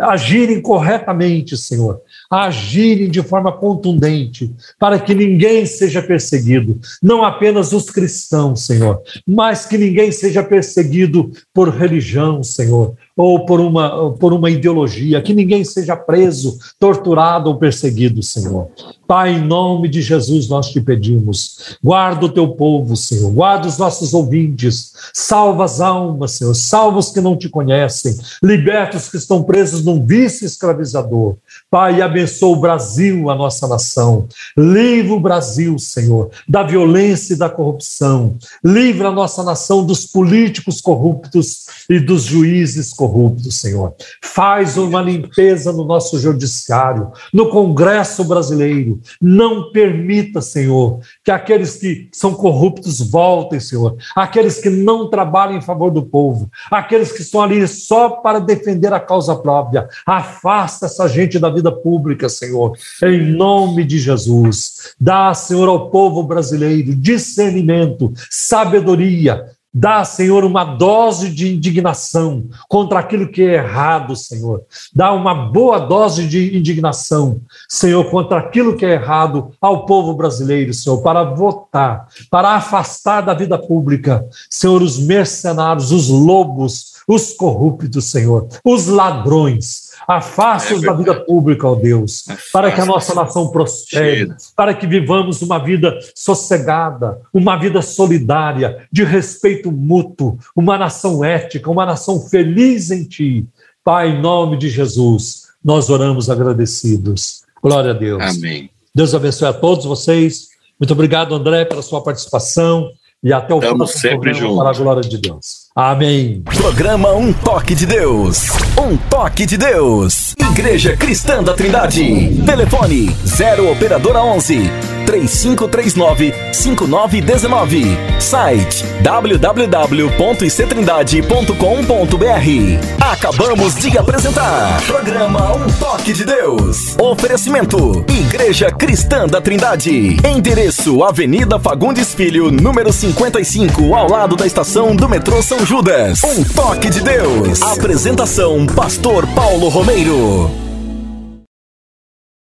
agirem corretamente, Senhor agirem de forma contundente, para que ninguém seja perseguido, não apenas os cristãos, Senhor, mas que ninguém seja perseguido por religião, Senhor, ou por uma, por uma ideologia, que ninguém seja preso, torturado ou perseguido, Senhor. Pai, em nome de Jesus nós te pedimos, guarda o teu povo, Senhor, guarda os nossos ouvintes, salva as almas, Senhor, salva os que não te conhecem, liberta os que estão presos num vício escravizador. Pai, abençoa o Brasil, a nossa nação. Livra o Brasil, Senhor, da violência e da corrupção. Livra a nossa nação dos políticos corruptos e dos juízes corruptos corruptos, Senhor. Faz uma limpeza no nosso judiciário, no Congresso brasileiro. Não permita, Senhor, que aqueles que são corruptos voltem, Senhor. Aqueles que não trabalham em favor do povo, aqueles que estão ali só para defender a causa própria. Afasta essa gente da vida pública, Senhor. Em nome de Jesus. Dá, Senhor, ao povo brasileiro discernimento, sabedoria, Dá, Senhor, uma dose de indignação contra aquilo que é errado, Senhor. Dá uma boa dose de indignação, Senhor, contra aquilo que é errado ao povo brasileiro, Senhor, para votar, para afastar da vida pública, Senhor, os mercenários, os lobos, os corruptos, Senhor, os ladrões Afasta-os é da vida pública, ó Deus, para que a nossa nação prospere, para que vivamos uma vida sossegada, uma vida solidária, de respeito mútuo, uma nação ética, uma nação feliz em Ti. Pai, em nome de Jesus, nós oramos agradecidos. Glória a Deus. Amém. Deus abençoe a todos vocês. Muito obrigado, André, pela sua participação. E até o Estamos próximo sempre juntos. para a glória de Deus. Amém. Programa Um Toque de Deus. Um Toque de Deus. Igreja Cristã da Trindade. Telefone 0 Operadora 11 3539 5919. Site www.ictrindade.com.br. Acabamos de apresentar programa Um Toque de Deus. Oferecimento Igreja Cristã da Trindade. Endereço Avenida Fagundes Filho, número 55, ao lado da estação do metrô São Judas. Um Toque de Deus. Apresentação Pastor Paulo Romeiro.